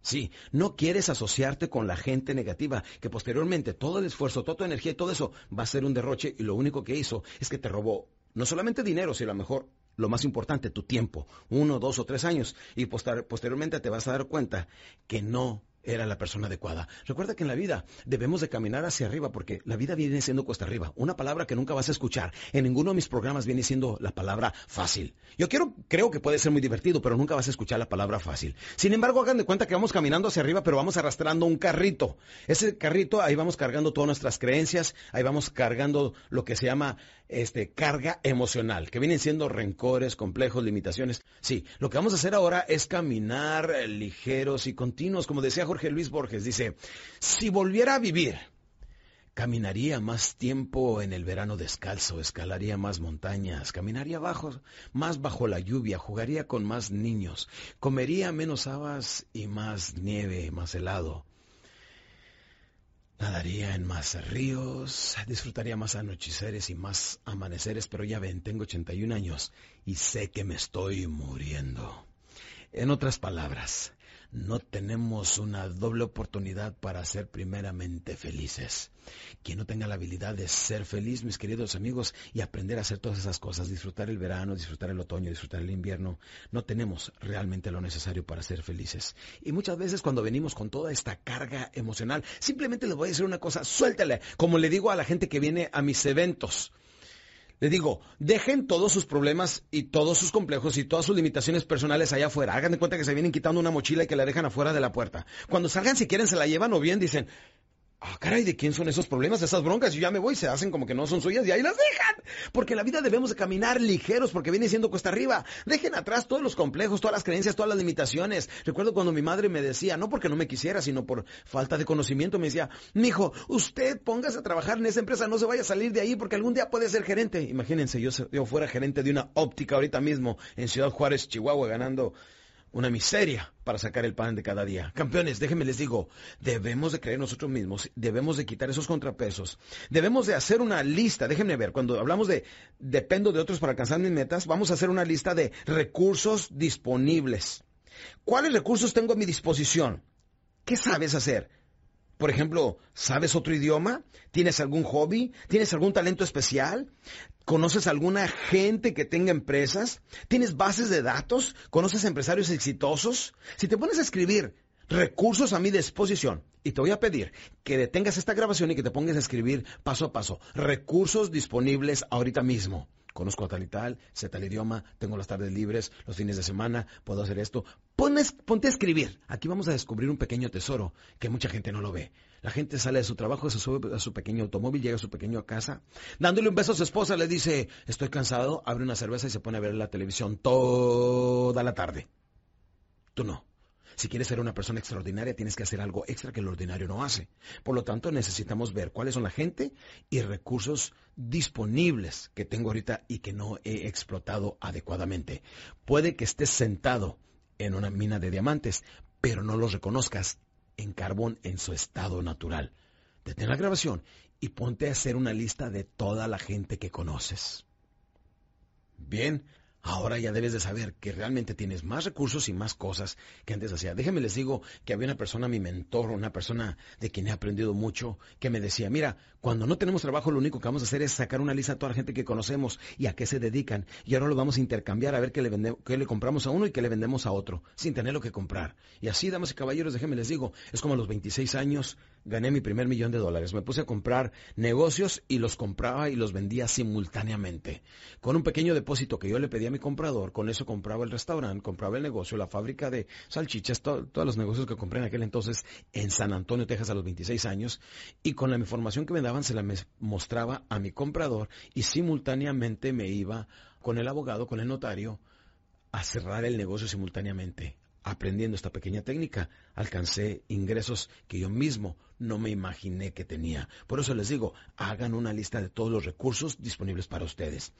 Sí, no quieres asociarte con la gente negativa, que posteriormente todo el esfuerzo, toda tu energía y todo eso va a ser un derroche y lo único que hizo es que te robó no solamente dinero, sino a lo mejor lo más importante, tu tiempo, uno, dos o tres años, y posteriormente te vas a dar cuenta que no era la persona adecuada. Recuerda que en la vida debemos de caminar hacia arriba porque la vida viene siendo cuesta arriba. Una palabra que nunca vas a escuchar. En ninguno de mis programas viene siendo la palabra fácil. Yo quiero, creo que puede ser muy divertido, pero nunca vas a escuchar la palabra fácil. Sin embargo, hagan de cuenta que vamos caminando hacia arriba, pero vamos arrastrando un carrito. Ese carrito, ahí vamos cargando todas nuestras creencias, ahí vamos cargando lo que se llama este, carga emocional, que vienen siendo rencores, complejos, limitaciones. Sí, lo que vamos a hacer ahora es caminar eh, ligeros y continuos, como decía Jorge Luis Borges, dice, si volviera a vivir, caminaría más tiempo en el verano descalzo, escalaría más montañas, caminaría bajo, más bajo la lluvia, jugaría con más niños, comería menos habas y más nieve, más helado Nadaría en más ríos, disfrutaría más anocheceres y más amaneceres, pero ya ven, tengo 81 años y sé que me estoy muriendo. En otras palabras, no tenemos una doble oportunidad para ser primeramente felices. Quien no tenga la habilidad de ser feliz, mis queridos amigos, y aprender a hacer todas esas cosas, disfrutar el verano, disfrutar el otoño, disfrutar el invierno, no tenemos realmente lo necesario para ser felices. Y muchas veces cuando venimos con toda esta carga emocional, simplemente les voy a decir una cosa, suéltale, como le digo a la gente que viene a mis eventos. Le digo, dejen todos sus problemas y todos sus complejos y todas sus limitaciones personales allá afuera. Hagan de cuenta que se vienen quitando una mochila y que la dejan afuera de la puerta. Cuando salgan, si quieren, se la llevan o bien dicen, Ah, caray, ¿de quién son esos problemas, esas broncas? Yo ya me voy, se hacen como que no son suyas y ahí las dejan. Porque la vida debemos de caminar ligeros porque viene siendo cuesta arriba. Dejen atrás todos los complejos, todas las creencias, todas las limitaciones. Recuerdo cuando mi madre me decía, no porque no me quisiera, sino por falta de conocimiento, me decía, mijo, usted póngase a trabajar en esa empresa, no se vaya a salir de ahí porque algún día puede ser gerente. Imagínense, yo, yo fuera gerente de una óptica ahorita mismo en Ciudad Juárez, Chihuahua, ganando una miseria para sacar el pan de cada día. Campeones, déjenme les digo, debemos de creer nosotros mismos, debemos de quitar esos contrapesos, debemos de hacer una lista, déjenme ver, cuando hablamos de dependo de otros para alcanzar mis metas, vamos a hacer una lista de recursos disponibles. ¿Cuáles recursos tengo a mi disposición? ¿Qué sabes hacer? Por ejemplo, ¿sabes otro idioma? ¿Tienes algún hobby? ¿Tienes algún talento especial? ¿Conoces alguna gente que tenga empresas? ¿Tienes bases de datos? ¿Conoces empresarios exitosos? Si te pones a escribir recursos a mi disposición, y te voy a pedir que detengas esta grabación y que te pongas a escribir paso a paso, recursos disponibles ahorita mismo. Conozco a tal y tal, sé tal idioma, tengo las tardes libres, los fines de semana, puedo hacer esto. ponte a escribir. Aquí vamos a descubrir un pequeño tesoro que mucha gente no lo ve. La gente sale de su trabajo, se sube a su pequeño automóvil, llega a su pequeño casa, dándole un beso a su esposa, le dice, estoy cansado, abre una cerveza y se pone a ver la televisión toda la tarde. Tú no. Si quieres ser una persona extraordinaria, tienes que hacer algo extra que el ordinario no hace. Por lo tanto, necesitamos ver cuáles son la gente y recursos disponibles que tengo ahorita y que no he explotado adecuadamente. Puede que estés sentado en una mina de diamantes, pero no los reconozcas en carbón en su estado natural. Detén la grabación y ponte a hacer una lista de toda la gente que conoces. Bien, Ahora ya debes de saber que realmente tienes más recursos y más cosas que antes hacía. Déjenme les digo que había una persona, mi mentor, una persona de quien he aprendido mucho, que me decía, mira, cuando no tenemos trabajo lo único que vamos a hacer es sacar una lista a toda la gente que conocemos y a qué se dedican. Y ahora lo vamos a intercambiar a ver qué le, qué le compramos a uno y qué le vendemos a otro, sin tener lo que comprar. Y así, damas y caballeros, déjenme les digo, es como a los 26 años gané mi primer millón de dólares. Me puse a comprar negocios y los compraba y los vendía simultáneamente. Con un pequeño depósito que yo le pedía a mi comprador, con eso compraba el restaurante, compraba el negocio, la fábrica de salchichas, todos los negocios que compré en aquel entonces en San Antonio, Texas a los 26 años. Y con la información que me daban se la mostraba a mi comprador y simultáneamente me iba con el abogado, con el notario, a cerrar el negocio simultáneamente aprendiendo esta pequeña técnica, alcancé ingresos que yo mismo no me imaginé que tenía. Por eso les digo, hagan una lista de todos los recursos disponibles para ustedes.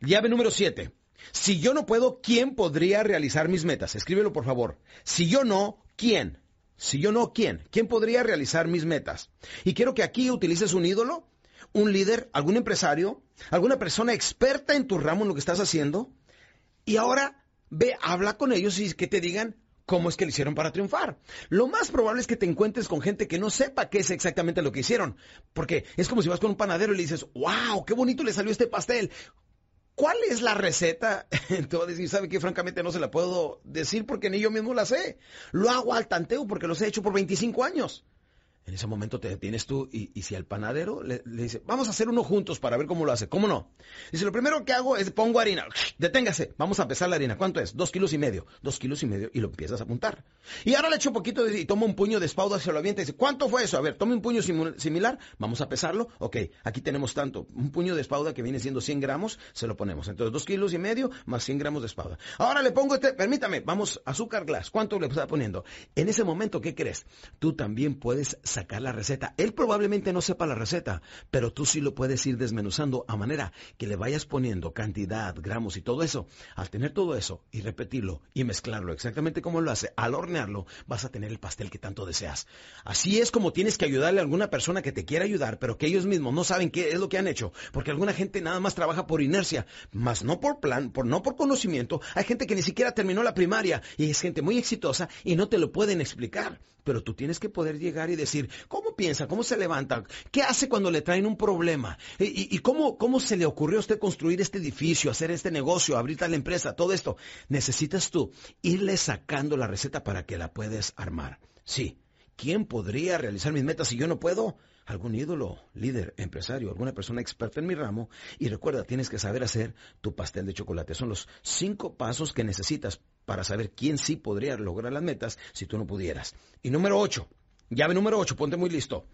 Llave número 7. Si yo no puedo, ¿quién podría realizar mis metas? Escríbelo por favor. Si yo no, ¿quién? Si yo no, ¿quién? ¿Quién podría realizar mis metas? Y quiero que aquí utilices un ídolo, un líder, algún empresario, alguna persona experta en tu ramo en lo que estás haciendo. Y ahora ve, habla con ellos y que te digan cómo es que lo hicieron para triunfar. Lo más probable es que te encuentres con gente que no sepa qué es exactamente lo que hicieron. Porque es como si vas con un panadero y le dices, wow, qué bonito le salió este pastel. ¿Cuál es la receta? (laughs) Te voy a decir, ¿sabe qué? Francamente no se la puedo decir porque ni yo mismo la sé. Lo hago al tanteo porque los he hecho por 25 años. En ese momento te detienes tú y, si al panadero le, dice, vamos a hacer uno juntos para ver cómo lo hace. ¿Cómo no? Dice, lo primero que hago es pongo harina. Deténgase, vamos a pesar la harina. ¿Cuánto es? Dos kilos y medio. Dos kilos y medio y lo empiezas a apuntar. Y ahora le echo poquito y toma un puño de espauda, se lo avienta y dice, ¿cuánto fue eso? A ver, tome un puño similar, vamos a pesarlo. Ok, aquí tenemos tanto. Un puño de espauda que viene siendo 100 gramos, se lo ponemos. Entonces, dos kilos y medio más 100 gramos de espauda. Ahora le pongo este, permítame, vamos, azúcar glass. ¿Cuánto le está poniendo? En ese momento, ¿qué crees? Tú también puedes sacar la receta él probablemente no sepa la receta, pero tú sí lo puedes ir desmenuzando a manera que le vayas poniendo cantidad, gramos y todo eso. Al tener todo eso y repetirlo y mezclarlo exactamente como lo hace, al hornearlo, vas a tener el pastel que tanto deseas. Así es como tienes que ayudarle a alguna persona que te quiera ayudar, pero que ellos mismos no saben qué es lo que han hecho, porque alguna gente nada más trabaja por inercia, más no por plan, por no por conocimiento. Hay gente que ni siquiera terminó la primaria y es gente muy exitosa y no te lo pueden explicar. Pero tú tienes que poder llegar y decir, ¿cómo piensa? ¿Cómo se levanta? ¿Qué hace cuando le traen un problema? ¿Y, cómo, cómo se le ocurrió a usted construir este edificio, hacer este negocio, abrir tal empresa, todo esto? Necesitas tú irle sacando la receta para que la puedes armar. Sí. ¿Quién podría realizar mis metas si yo no puedo? algún ídolo, líder, empresario, alguna persona experta en mi ramo. Y recuerda, tienes que saber hacer tu pastel de chocolate. Son los cinco pasos que necesitas para saber quién sí podría lograr las metas si tú no pudieras. Y número ocho, llave número ocho, ponte muy listo.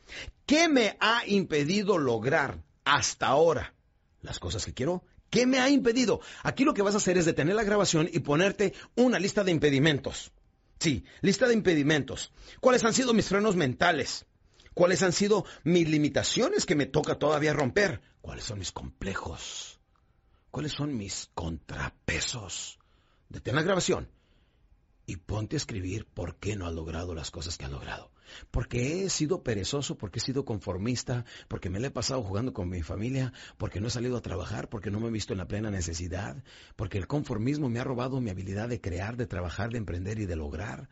¿Qué me ha impedido lograr hasta ahora las cosas que quiero? ¿Qué me ha impedido? Aquí lo que vas a hacer es detener la grabación y ponerte una lista de impedimentos. Sí, lista de impedimentos. ¿Cuáles han sido mis frenos mentales? ¿Cuáles han sido mis limitaciones que me toca todavía romper? ¿Cuáles son mis complejos? ¿Cuáles son mis contrapesos? Detén la grabación y ponte a escribir por qué no has logrado las cosas que has logrado. Porque he sido perezoso, porque he sido conformista, porque me la he pasado jugando con mi familia, porque no he salido a trabajar, porque no me he visto en la plena necesidad, porque el conformismo me ha robado mi habilidad de crear, de trabajar, de emprender y de lograr.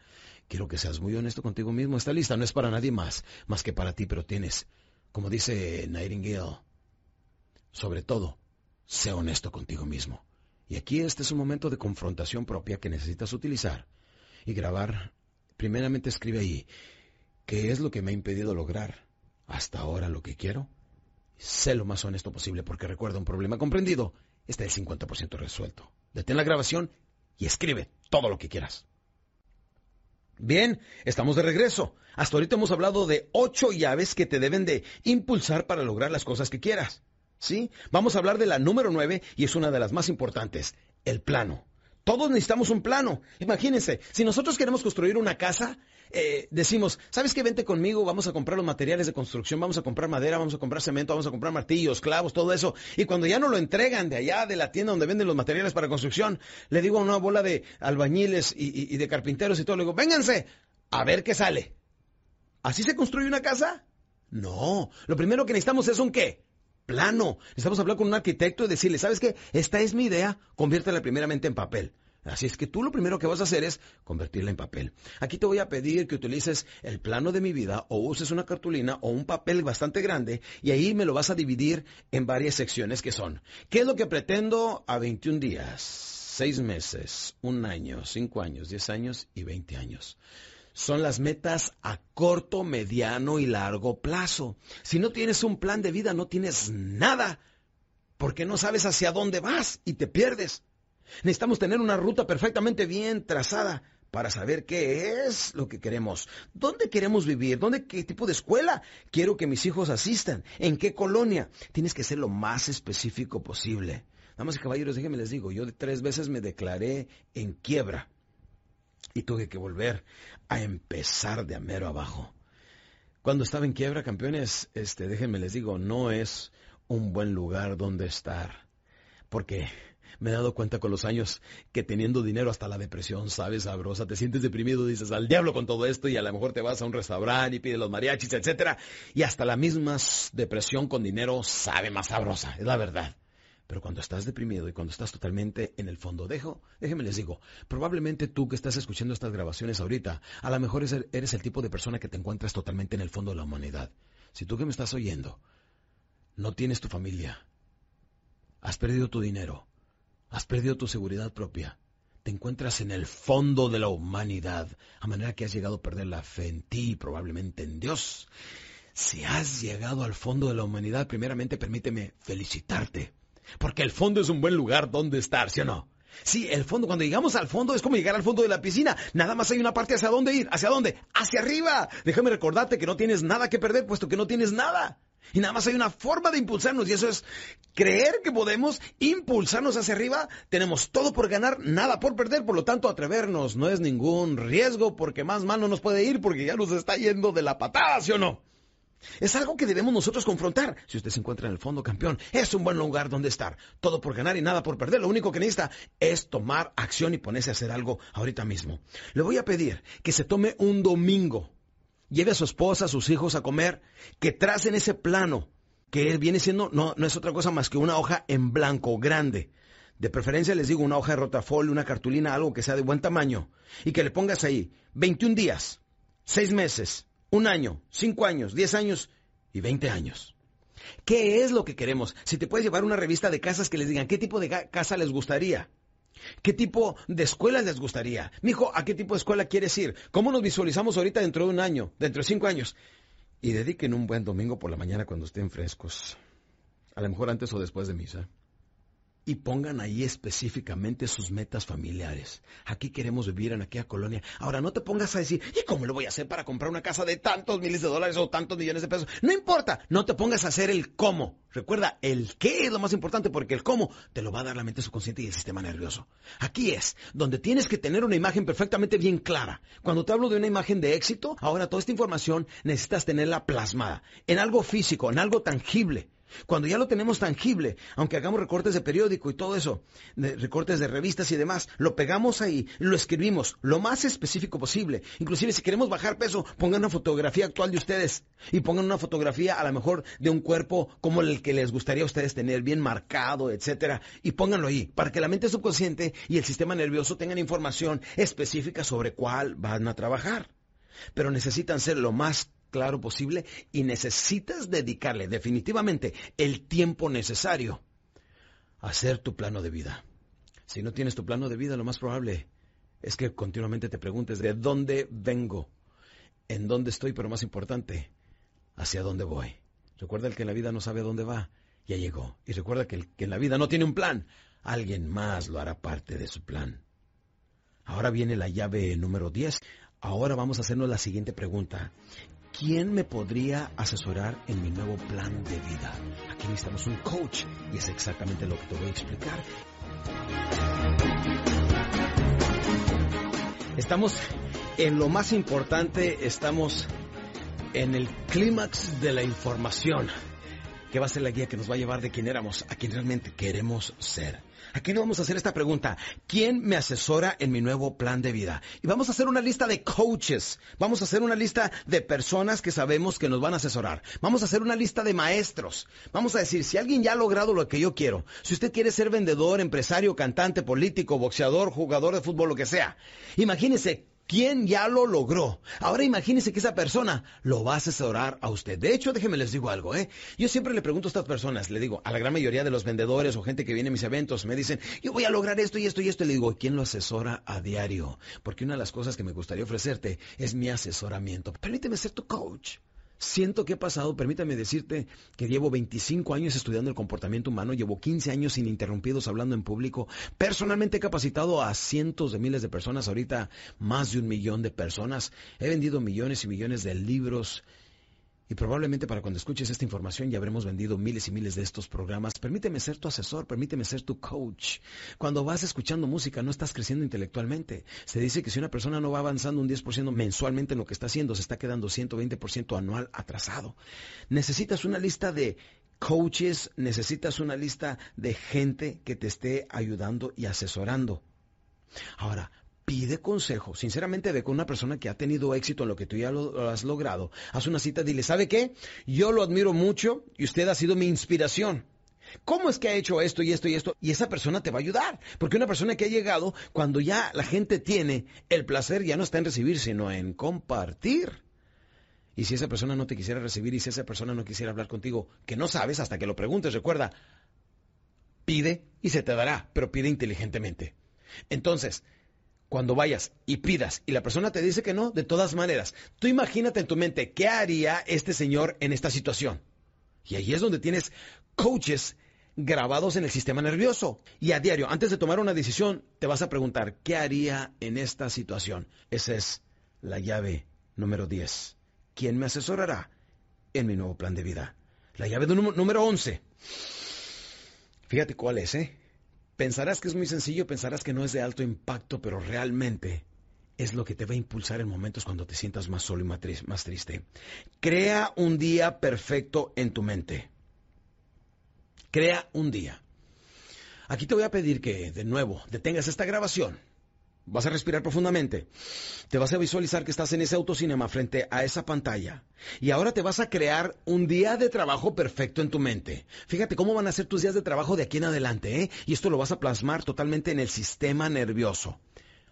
Quiero que seas muy honesto contigo mismo. Esta lista no es para nadie más, más que para ti, pero tienes, como dice Nightingale, sobre todo, sé honesto contigo mismo. Y aquí este es un momento de confrontación propia que necesitas utilizar y grabar. Primeramente escribe ahí, ¿qué es lo que me ha impedido lograr hasta ahora lo que quiero? Sé lo más honesto posible porque recuerda un problema comprendido está el 50% resuelto. Detén la grabación y escribe todo lo que quieras. Bien, estamos de regreso. Hasta ahorita hemos hablado de ocho llaves que te deben de impulsar para lograr las cosas que quieras. ¿Sí? Vamos a hablar de la número nueve y es una de las más importantes, el plano. Todos necesitamos un plano. Imagínense, si nosotros queremos construir una casa, eh, decimos, ¿sabes qué? Vente conmigo, vamos a comprar los materiales de construcción, vamos a comprar madera, vamos a comprar cemento, vamos a comprar martillos, clavos, todo eso. Y cuando ya no lo entregan de allá, de la tienda donde venden los materiales para construcción, le digo a una bola de albañiles y, y de carpinteros y todo, le digo, vénganse, a ver qué sale. ¿Así se construye una casa? No, lo primero que necesitamos es un qué? Plano. Necesitamos hablar con un arquitecto y decirle, ¿sabes qué? Esta es mi idea, conviértela primeramente en papel. Así es que tú lo primero que vas a hacer es convertirla en papel. Aquí te voy a pedir que utilices el plano de mi vida o uses una cartulina o un papel bastante grande y ahí me lo vas a dividir en varias secciones que son. ¿Qué es lo que pretendo a 21 días, 6 meses, un año, 5 años, 10 años y 20 años? Son las metas a corto, mediano y largo plazo. Si no tienes un plan de vida, no tienes nada, porque no sabes hacia dónde vas y te pierdes. Necesitamos tener una ruta perfectamente bien trazada para saber qué es lo que queremos, dónde queremos vivir, dónde qué tipo de escuela quiero que mis hijos asistan, en qué colonia. Tienes que ser lo más específico posible. Damas y caballeros, déjenme les digo, yo tres veces me declaré en quiebra y tuve que volver a empezar de amero abajo. Cuando estaba en quiebra, campeones, este, déjenme les digo, no es un buen lugar donde estar, porque me he dado cuenta con los años que teniendo dinero hasta la depresión sabe sabrosa, te sientes deprimido, dices al diablo con todo esto y a lo mejor te vas a un restaurante y pides los mariachis, etcétera, y hasta la misma depresión con dinero sabe más sabrosa, es la verdad. Pero cuando estás deprimido y cuando estás totalmente en el fondo, dejo, déjenme les digo, probablemente tú que estás escuchando estas grabaciones ahorita, a lo mejor eres el tipo de persona que te encuentras totalmente en el fondo de la humanidad. Si tú que me estás oyendo, no tienes tu familia, has perdido tu dinero, Has perdido tu seguridad propia. Te encuentras en el fondo de la humanidad, a manera que has llegado a perder la fe en ti y probablemente en Dios. Si has llegado al fondo de la humanidad, primeramente permíteme felicitarte. Porque el fondo es un buen lugar donde estar, ¿sí o no? Sí, el fondo, cuando llegamos al fondo es como llegar al fondo de la piscina. Nada más hay una parte hacia dónde ir. ¿Hacia dónde? Hacia arriba. Déjame recordarte que no tienes nada que perder, puesto que no tienes nada. Y nada más hay una forma de impulsarnos y eso es creer que podemos impulsarnos hacia arriba. Tenemos todo por ganar, nada por perder, por lo tanto atrevernos no es ningún riesgo porque más mal no nos puede ir porque ya nos está yendo de la patada, ¿sí o no? Es algo que debemos nosotros confrontar. Si usted se encuentra en el fondo campeón, es un buen lugar donde estar. Todo por ganar y nada por perder. Lo único que necesita es tomar acción y ponerse a hacer algo ahorita mismo. Le voy a pedir que se tome un domingo lleve a su esposa, a sus hijos a comer, que tracen ese plano, que viene siendo, no, no es otra cosa más que una hoja en blanco, grande. De preferencia les digo una hoja de rotafolio, una cartulina, algo que sea de buen tamaño, y que le pongas ahí 21 días, 6 meses, un año, 5 años, 10 años y 20 años. ¿Qué es lo que queremos? Si te puedes llevar una revista de casas que les digan qué tipo de casa les gustaría. ¿Qué tipo de escuela les gustaría? Mijo, ¿a qué tipo de escuela quieres ir? ¿Cómo nos visualizamos ahorita dentro de un año, dentro de cinco años? Y dediquen un buen domingo por la mañana cuando estén frescos. A lo mejor antes o después de misa y pongan ahí específicamente sus metas familiares. Aquí queremos vivir en aquella colonia. Ahora, no te pongas a decir, ¿y cómo lo voy a hacer para comprar una casa de tantos miles de dólares o tantos millones de pesos? No importa, no te pongas a hacer el cómo. Recuerda, el qué es lo más importante porque el cómo te lo va a dar la mente subconsciente y el sistema nervioso. Aquí es donde tienes que tener una imagen perfectamente bien clara. Cuando te hablo de una imagen de éxito, ahora toda esta información necesitas tenerla plasmada en algo físico, en algo tangible. Cuando ya lo tenemos tangible, aunque hagamos recortes de periódico y todo eso, recortes de revistas y demás, lo pegamos ahí, lo escribimos lo más específico posible. Inclusive si queremos bajar peso, pongan una fotografía actual de ustedes y pongan una fotografía a lo mejor de un cuerpo como el que les gustaría a ustedes tener, bien marcado, etcétera, y pónganlo ahí para que la mente subconsciente y el sistema nervioso tengan información específica sobre cuál van a trabajar. Pero necesitan ser lo más claro posible y necesitas dedicarle definitivamente el tiempo necesario a hacer tu plano de vida. Si no tienes tu plano de vida, lo más probable es que continuamente te preguntes de dónde vengo, en dónde estoy, pero más importante, hacia dónde voy. Recuerda el que en la vida no sabe dónde va, ya llegó. Y recuerda que el que en la vida no tiene un plan, alguien más lo hará parte de su plan. Ahora viene la llave número 10. Ahora vamos a hacernos la siguiente pregunta. ¿Quién me podría asesorar en mi nuevo plan de vida? Aquí necesitamos un coach y es exactamente lo que te voy a explicar. Estamos en lo más importante, estamos en el clímax de la información, que va a ser la guía que nos va a llevar de quién éramos a quién realmente queremos ser. Aquí nos vamos a hacer esta pregunta. ¿Quién me asesora en mi nuevo plan de vida? Y vamos a hacer una lista de coaches. Vamos a hacer una lista de personas que sabemos que nos van a asesorar. Vamos a hacer una lista de maestros. Vamos a decir, si alguien ya ha logrado lo que yo quiero, si usted quiere ser vendedor, empresario, cantante, político, boxeador, jugador de fútbol, lo que sea, imagínese ¿Quién ya lo logró? Ahora imagínese que esa persona lo va a asesorar a usted. De hecho, déjenme les digo algo, ¿eh? Yo siempre le pregunto a estas personas, le digo, a la gran mayoría de los vendedores o gente que viene a mis eventos, me dicen, yo voy a lograr esto y esto y esto. Y le digo, ¿quién lo asesora a diario? Porque una de las cosas que me gustaría ofrecerte es mi asesoramiento. Permíteme ser tu coach. Siento que he pasado, permítame decirte que llevo 25 años estudiando el comportamiento humano, llevo 15 años ininterrumpidos hablando en público, personalmente he capacitado a cientos de miles de personas, ahorita más de un millón de personas, he vendido millones y millones de libros Y probablemente para cuando escuches esta información ya habremos vendido miles y miles de estos programas. Permíteme ser tu asesor, permíteme ser tu coach. Cuando vas escuchando música no estás creciendo intelectualmente. Se dice que si una persona no va avanzando un 10% mensualmente en lo que está haciendo, se está quedando 120% anual atrasado. Necesitas una lista de coaches, necesitas una lista de gente que te esté ayudando y asesorando. Ahora, pide consejo. Sinceramente, ve con una persona que ha tenido éxito en lo que tú ya lo, has logrado. Haz una cita, dile, ¿sabe qué? Yo lo admiro mucho y usted ha sido mi inspiración. ¿Cómo es que ha hecho esto y esto y esto? Y esa persona te va a ayudar. Porque una persona que ha llegado, cuando ya la gente tiene el placer, ya no está en recibir, sino en compartir. Y si esa persona no te quisiera recibir y si esa persona no quisiera hablar contigo, que no sabes hasta que lo preguntes, recuerda, pide y se te dará, pero pide inteligentemente. Entonces, cuando vayas y pidas y la persona te dice que no, de todas maneras, tú imagínate en tu mente qué haría este señor en esta situación. Y ahí es donde tienes coaches grabados en el sistema nervioso. Y a diario, antes de tomar una decisión, te vas a preguntar, ¿qué haría en esta situación? Esa es la llave número 10. ¿Quién me asesorará en mi nuevo plan de vida? La llave número 11. Fíjate cuál es, ¿eh? Pensarás que es muy sencillo, pensarás que no es de alto impacto, pero realmente es lo que te va a impulsar en momentos cuando te sientas más solo y más triste. Crea un día perfecto en tu mente. Crea un día. Aquí te voy a pedir que, de nuevo, detengas esta grabación Vas a respirar profundamente. Te vas a visualizar que estás en ese autocinema frente a esa pantalla. Y ahora te vas a crear un día de trabajo perfecto en tu mente. Fíjate cómo van a ser tus días de trabajo de aquí en adelante, ¿eh? Y esto lo vas a plasmar totalmente en el sistema nervioso.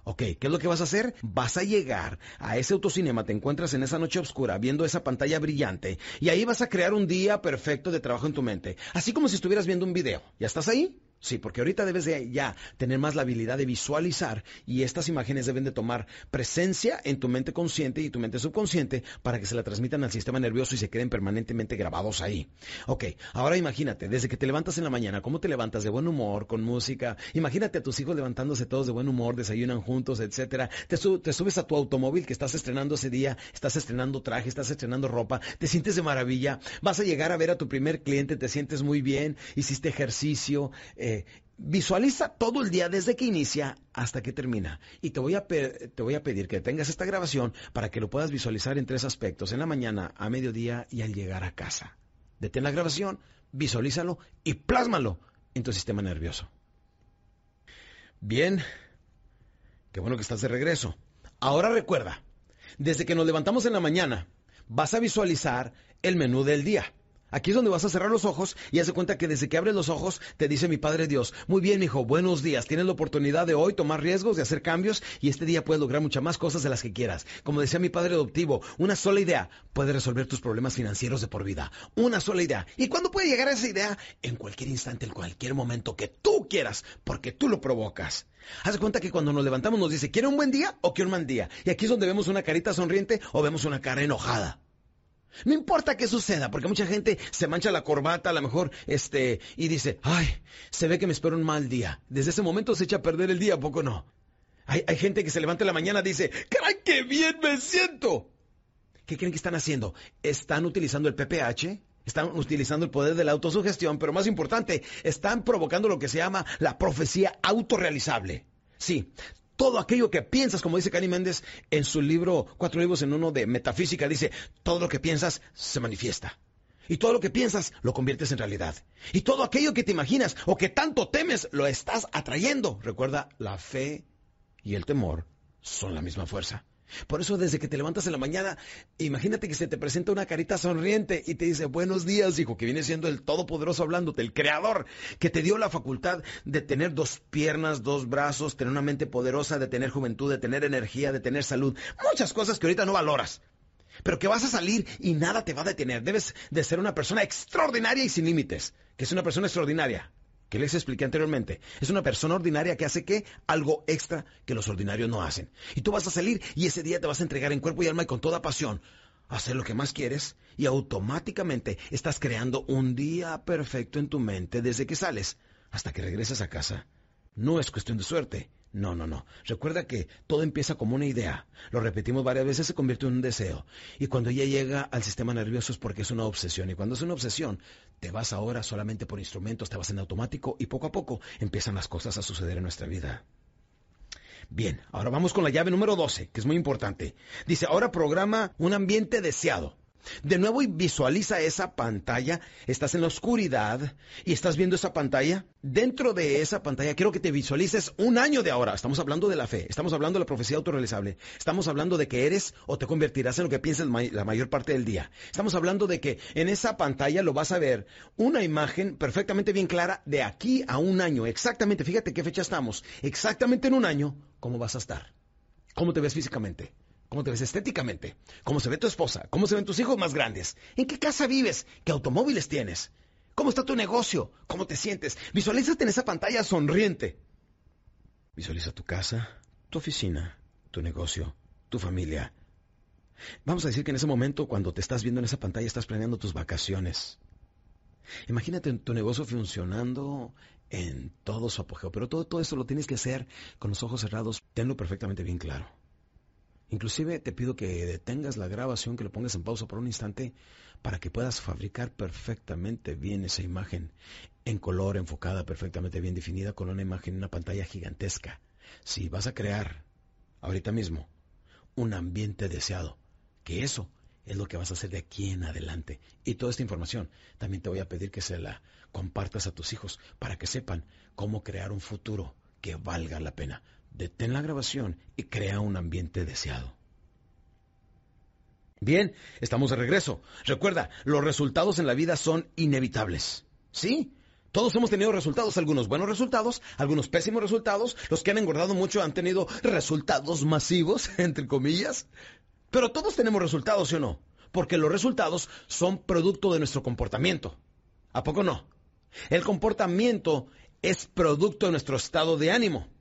Ok, ¿qué es lo que vas a hacer? Vas a llegar a ese autocinema, te encuentras en esa noche oscura viendo esa pantalla brillante y ahí vas a crear un día perfecto de trabajo en tu mente. Así como si estuvieras viendo un video. ¿Ya estás ahí? Sí, porque ahorita debes de ya tener más la habilidad de visualizar y estas imágenes deben de tomar presencia en tu mente consciente y tu mente subconsciente para que se la transmitan al sistema nervioso y se queden permanentemente grabados ahí. Ok, ahora imagínate, desde que te levantas en la mañana, ¿cómo te levantas? De buen humor, con música. Imagínate a tus hijos levantándose todos de buen humor, desayunan juntos, etcétera. Te, subes a tu automóvil que estás estrenando ese día, estás estrenando traje, estás estrenando ropa, te sientes de maravilla, vas a llegar a ver a tu primer cliente, te sientes muy bien, hiciste ejercicio, eh, visualiza todo el día desde que inicia hasta que termina. Y te voy, a te voy a pedir que tengas esta grabación para que lo puedas visualizar en tres aspectos, en la mañana, a mediodía y al llegar a casa. Detén la grabación, visualízalo y plásmalo en tu sistema nervioso. Bien, qué bueno que estás de regreso. Ahora recuerda, desde que nos levantamos en la mañana, vas a visualizar el menú del día. Aquí es donde vas a cerrar los ojos y haz de cuenta que desde que abres los ojos te dice mi Padre Dios, muy bien, hijo, buenos días. Tienes la oportunidad de hoy tomar riesgos, de hacer cambios y este día puedes lograr muchas más cosas de las que quieras. Como decía mi padre adoptivo, una sola idea puede resolver tus problemas financieros de por vida. Una sola idea. ¿Y cuándo puede llegar a esa idea? En cualquier instante, en cualquier momento que tú quieras, porque tú lo provocas. Haz cuenta que cuando nos levantamos nos dice, ¿quiere un buen día o quiere un mal día? Y aquí es donde vemos una carita sonriente o vemos una cara enojada. No importa qué suceda, porque mucha gente se mancha la corbata a lo mejor, este, y dice, ay, se ve que me espera un mal día. Desde ese momento se echa a perder el día, poco no? Hay, hay gente que se levanta en la mañana y dice, ¡caray, qué bien me siento! ¿Qué creen que están haciendo? Están utilizando el PPH, están utilizando el poder de la autosugestión, pero más importante, están provocando lo que se llama la profecía autorrealizable. Sí, todo aquello que piensas, como dice Cani Méndez en su libro, cuatro libros en uno de metafísica, dice, todo lo que piensas se manifiesta. Y todo lo que piensas lo conviertes en realidad. Y todo aquello que te imaginas o que tanto temes lo estás atrayendo. Recuerda, la fe y el temor son la misma fuerza. Por eso desde que te levantas en la mañana, imagínate que se te presenta una carita sonriente y te dice, buenos días, hijo, que viene siendo el Todopoderoso hablándote, el Creador, que te dio la facultad de tener dos piernas, dos brazos, tener una mente poderosa, de tener juventud, de tener energía, de tener salud. Muchas cosas que ahorita no valoras. Pero que vas a salir y nada te va a detener. Debes de ser una persona extraordinaria y sin límites. Que es una persona extraordinaria que les expliqué anteriormente. Es una persona ordinaria que hace que algo extra que los ordinarios no hacen. Y tú vas a salir y ese día te vas a entregar en cuerpo y alma y con toda pasión hacer lo que más quieres y automáticamente estás creando un día perfecto en tu mente desde que sales hasta que regresas a casa No es cuestión de suerte. No, no, no. Recuerda que todo empieza como una idea. Lo repetimos varias veces, se convierte en un deseo. Y cuando ya llega al sistema nervioso es porque es una obsesión. Y cuando es una obsesión, te vas ahora solamente por instrumentos, te vas en automático y poco a poco empiezan las cosas a suceder en nuestra vida. Bien, ahora vamos con la llave número 12, que es muy importante. Dice, ahora programa un ambiente deseado. De nuevo y visualiza esa pantalla, estás en la oscuridad y estás viendo esa pantalla. Dentro de esa pantalla quiero que te visualices un año de ahora. Estamos hablando de la fe, estamos hablando de la profecía autorrealizable, estamos hablando de que eres o te convertirás en lo que piensas la mayor parte del día. Estamos hablando de que en esa pantalla lo vas a ver una imagen perfectamente bien clara de aquí a un año. Exactamente, fíjate qué fecha estamos. Exactamente en un año, ¿cómo vas a estar? ¿Cómo te ves físicamente? ¿Cómo te ves estéticamente? ¿Cómo se ve tu esposa? ¿Cómo se ven tus hijos más grandes? ¿En qué casa vives? ¿Qué automóviles tienes? ¿Cómo está tu negocio? ¿Cómo te sientes? Visualízate en esa pantalla sonriente. Visualiza tu casa, tu oficina, tu negocio, tu familia. Vamos a decir que en ese momento, cuando te estás viendo en esa pantalla, estás planeando tus vacaciones. Imagínate tu negocio funcionando en todo su apogeo, pero todo, todo eso lo tienes que hacer con los ojos cerrados. Tenlo perfectamente bien claro. Inclusive te pido que detengas la grabación, que lo pongas en pausa por un instante para que puedas fabricar perfectamente bien esa imagen en color, enfocada, perfectamente bien definida, con una imagen en una pantalla gigantesca. Si vas a crear ahorita mismo un ambiente deseado, que eso es lo que vas a hacer de aquí en adelante. Y toda esta información también te voy a pedir que se la compartas a tus hijos para que sepan cómo crear un futuro que valga la pena detén la grabación y crea un ambiente deseado. Bien, estamos de regreso. Recuerda, los resultados en la vida son inevitables. ¿Sí? Todos hemos tenido resultados, algunos buenos resultados, algunos pésimos resultados. Los que han engordado mucho han tenido resultados masivos, (laughs) entre comillas. Pero todos tenemos resultados, ¿sí o no? Porque los resultados son producto de nuestro comportamiento. ¿A poco no? El comportamiento es producto de nuestro estado de ánimo.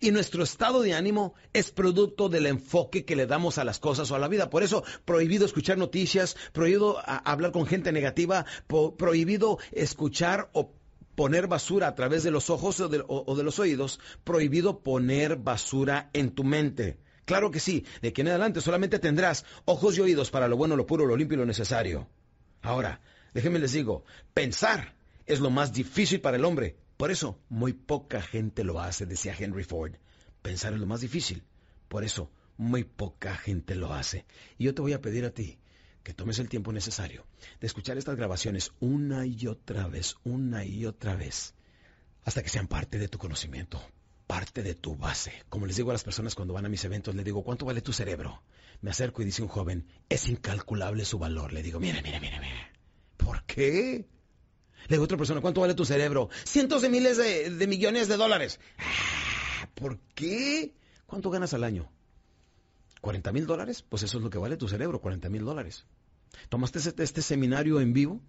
Y nuestro estado de ánimo es producto del enfoque que le damos a las cosas o a la vida. Por eso, prohibido escuchar noticias, prohibido hablar con gente negativa, prohibido escuchar o poner basura a través de los ojos o de, o de los oídos, prohibido poner basura en tu mente. Claro que sí, de aquí en adelante solamente tendrás ojos y oídos para lo bueno, lo puro, lo limpio y lo necesario. Ahora, déjenme les digo, pensar es lo más difícil para el hombre, por eso, muy poca gente lo hace, decía Henry Ford. Pensar es lo más difícil. Por eso, muy poca gente lo hace. Y yo te voy a pedir a ti que tomes el tiempo necesario de escuchar estas grabaciones una y otra vez, una y otra vez, hasta que sean parte de tu conocimiento, parte de tu base. Como les digo a las personas cuando van a mis eventos, les digo, ¿cuánto vale tu cerebro? Me acerco y dice un joven, es incalculable su valor. Le digo, mire, mire, mire, mire. ¿Por qué? Le digo a otra persona, ¿cuánto vale tu cerebro? Cientos de miles de, millones de dólares. Ah, ¿Por qué? ¿Cuánto ganas al año? ¿40 mil dólares? Pues eso es lo que vale tu cerebro, 40 mil dólares. ¿Tomaste este, seminario en vivo?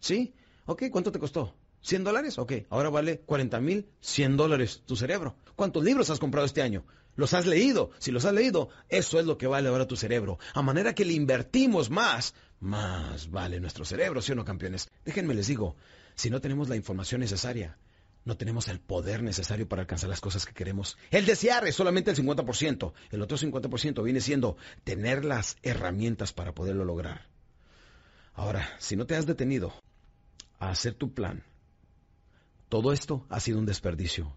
¿Sí? Ok, ¿cuánto te costó? ¿100 dólares? Ok, ahora vale 40 mil, 100 dólares tu cerebro. ¿Cuántos libros has comprado este año? ¿Los has leído? Si los has leído, eso es lo que vale ahora tu cerebro. A manera que le invertimos más más vale nuestro cerebro, ¿sí o no, campeones? Déjenme les digo, si no tenemos la información necesaria, no tenemos el poder necesario para alcanzar las cosas que queremos. El desear es solamente el 50%. El otro 50% viene siendo tener las herramientas para poderlo lograr. Ahora, si no te has detenido a hacer tu plan, todo esto ha sido un desperdicio.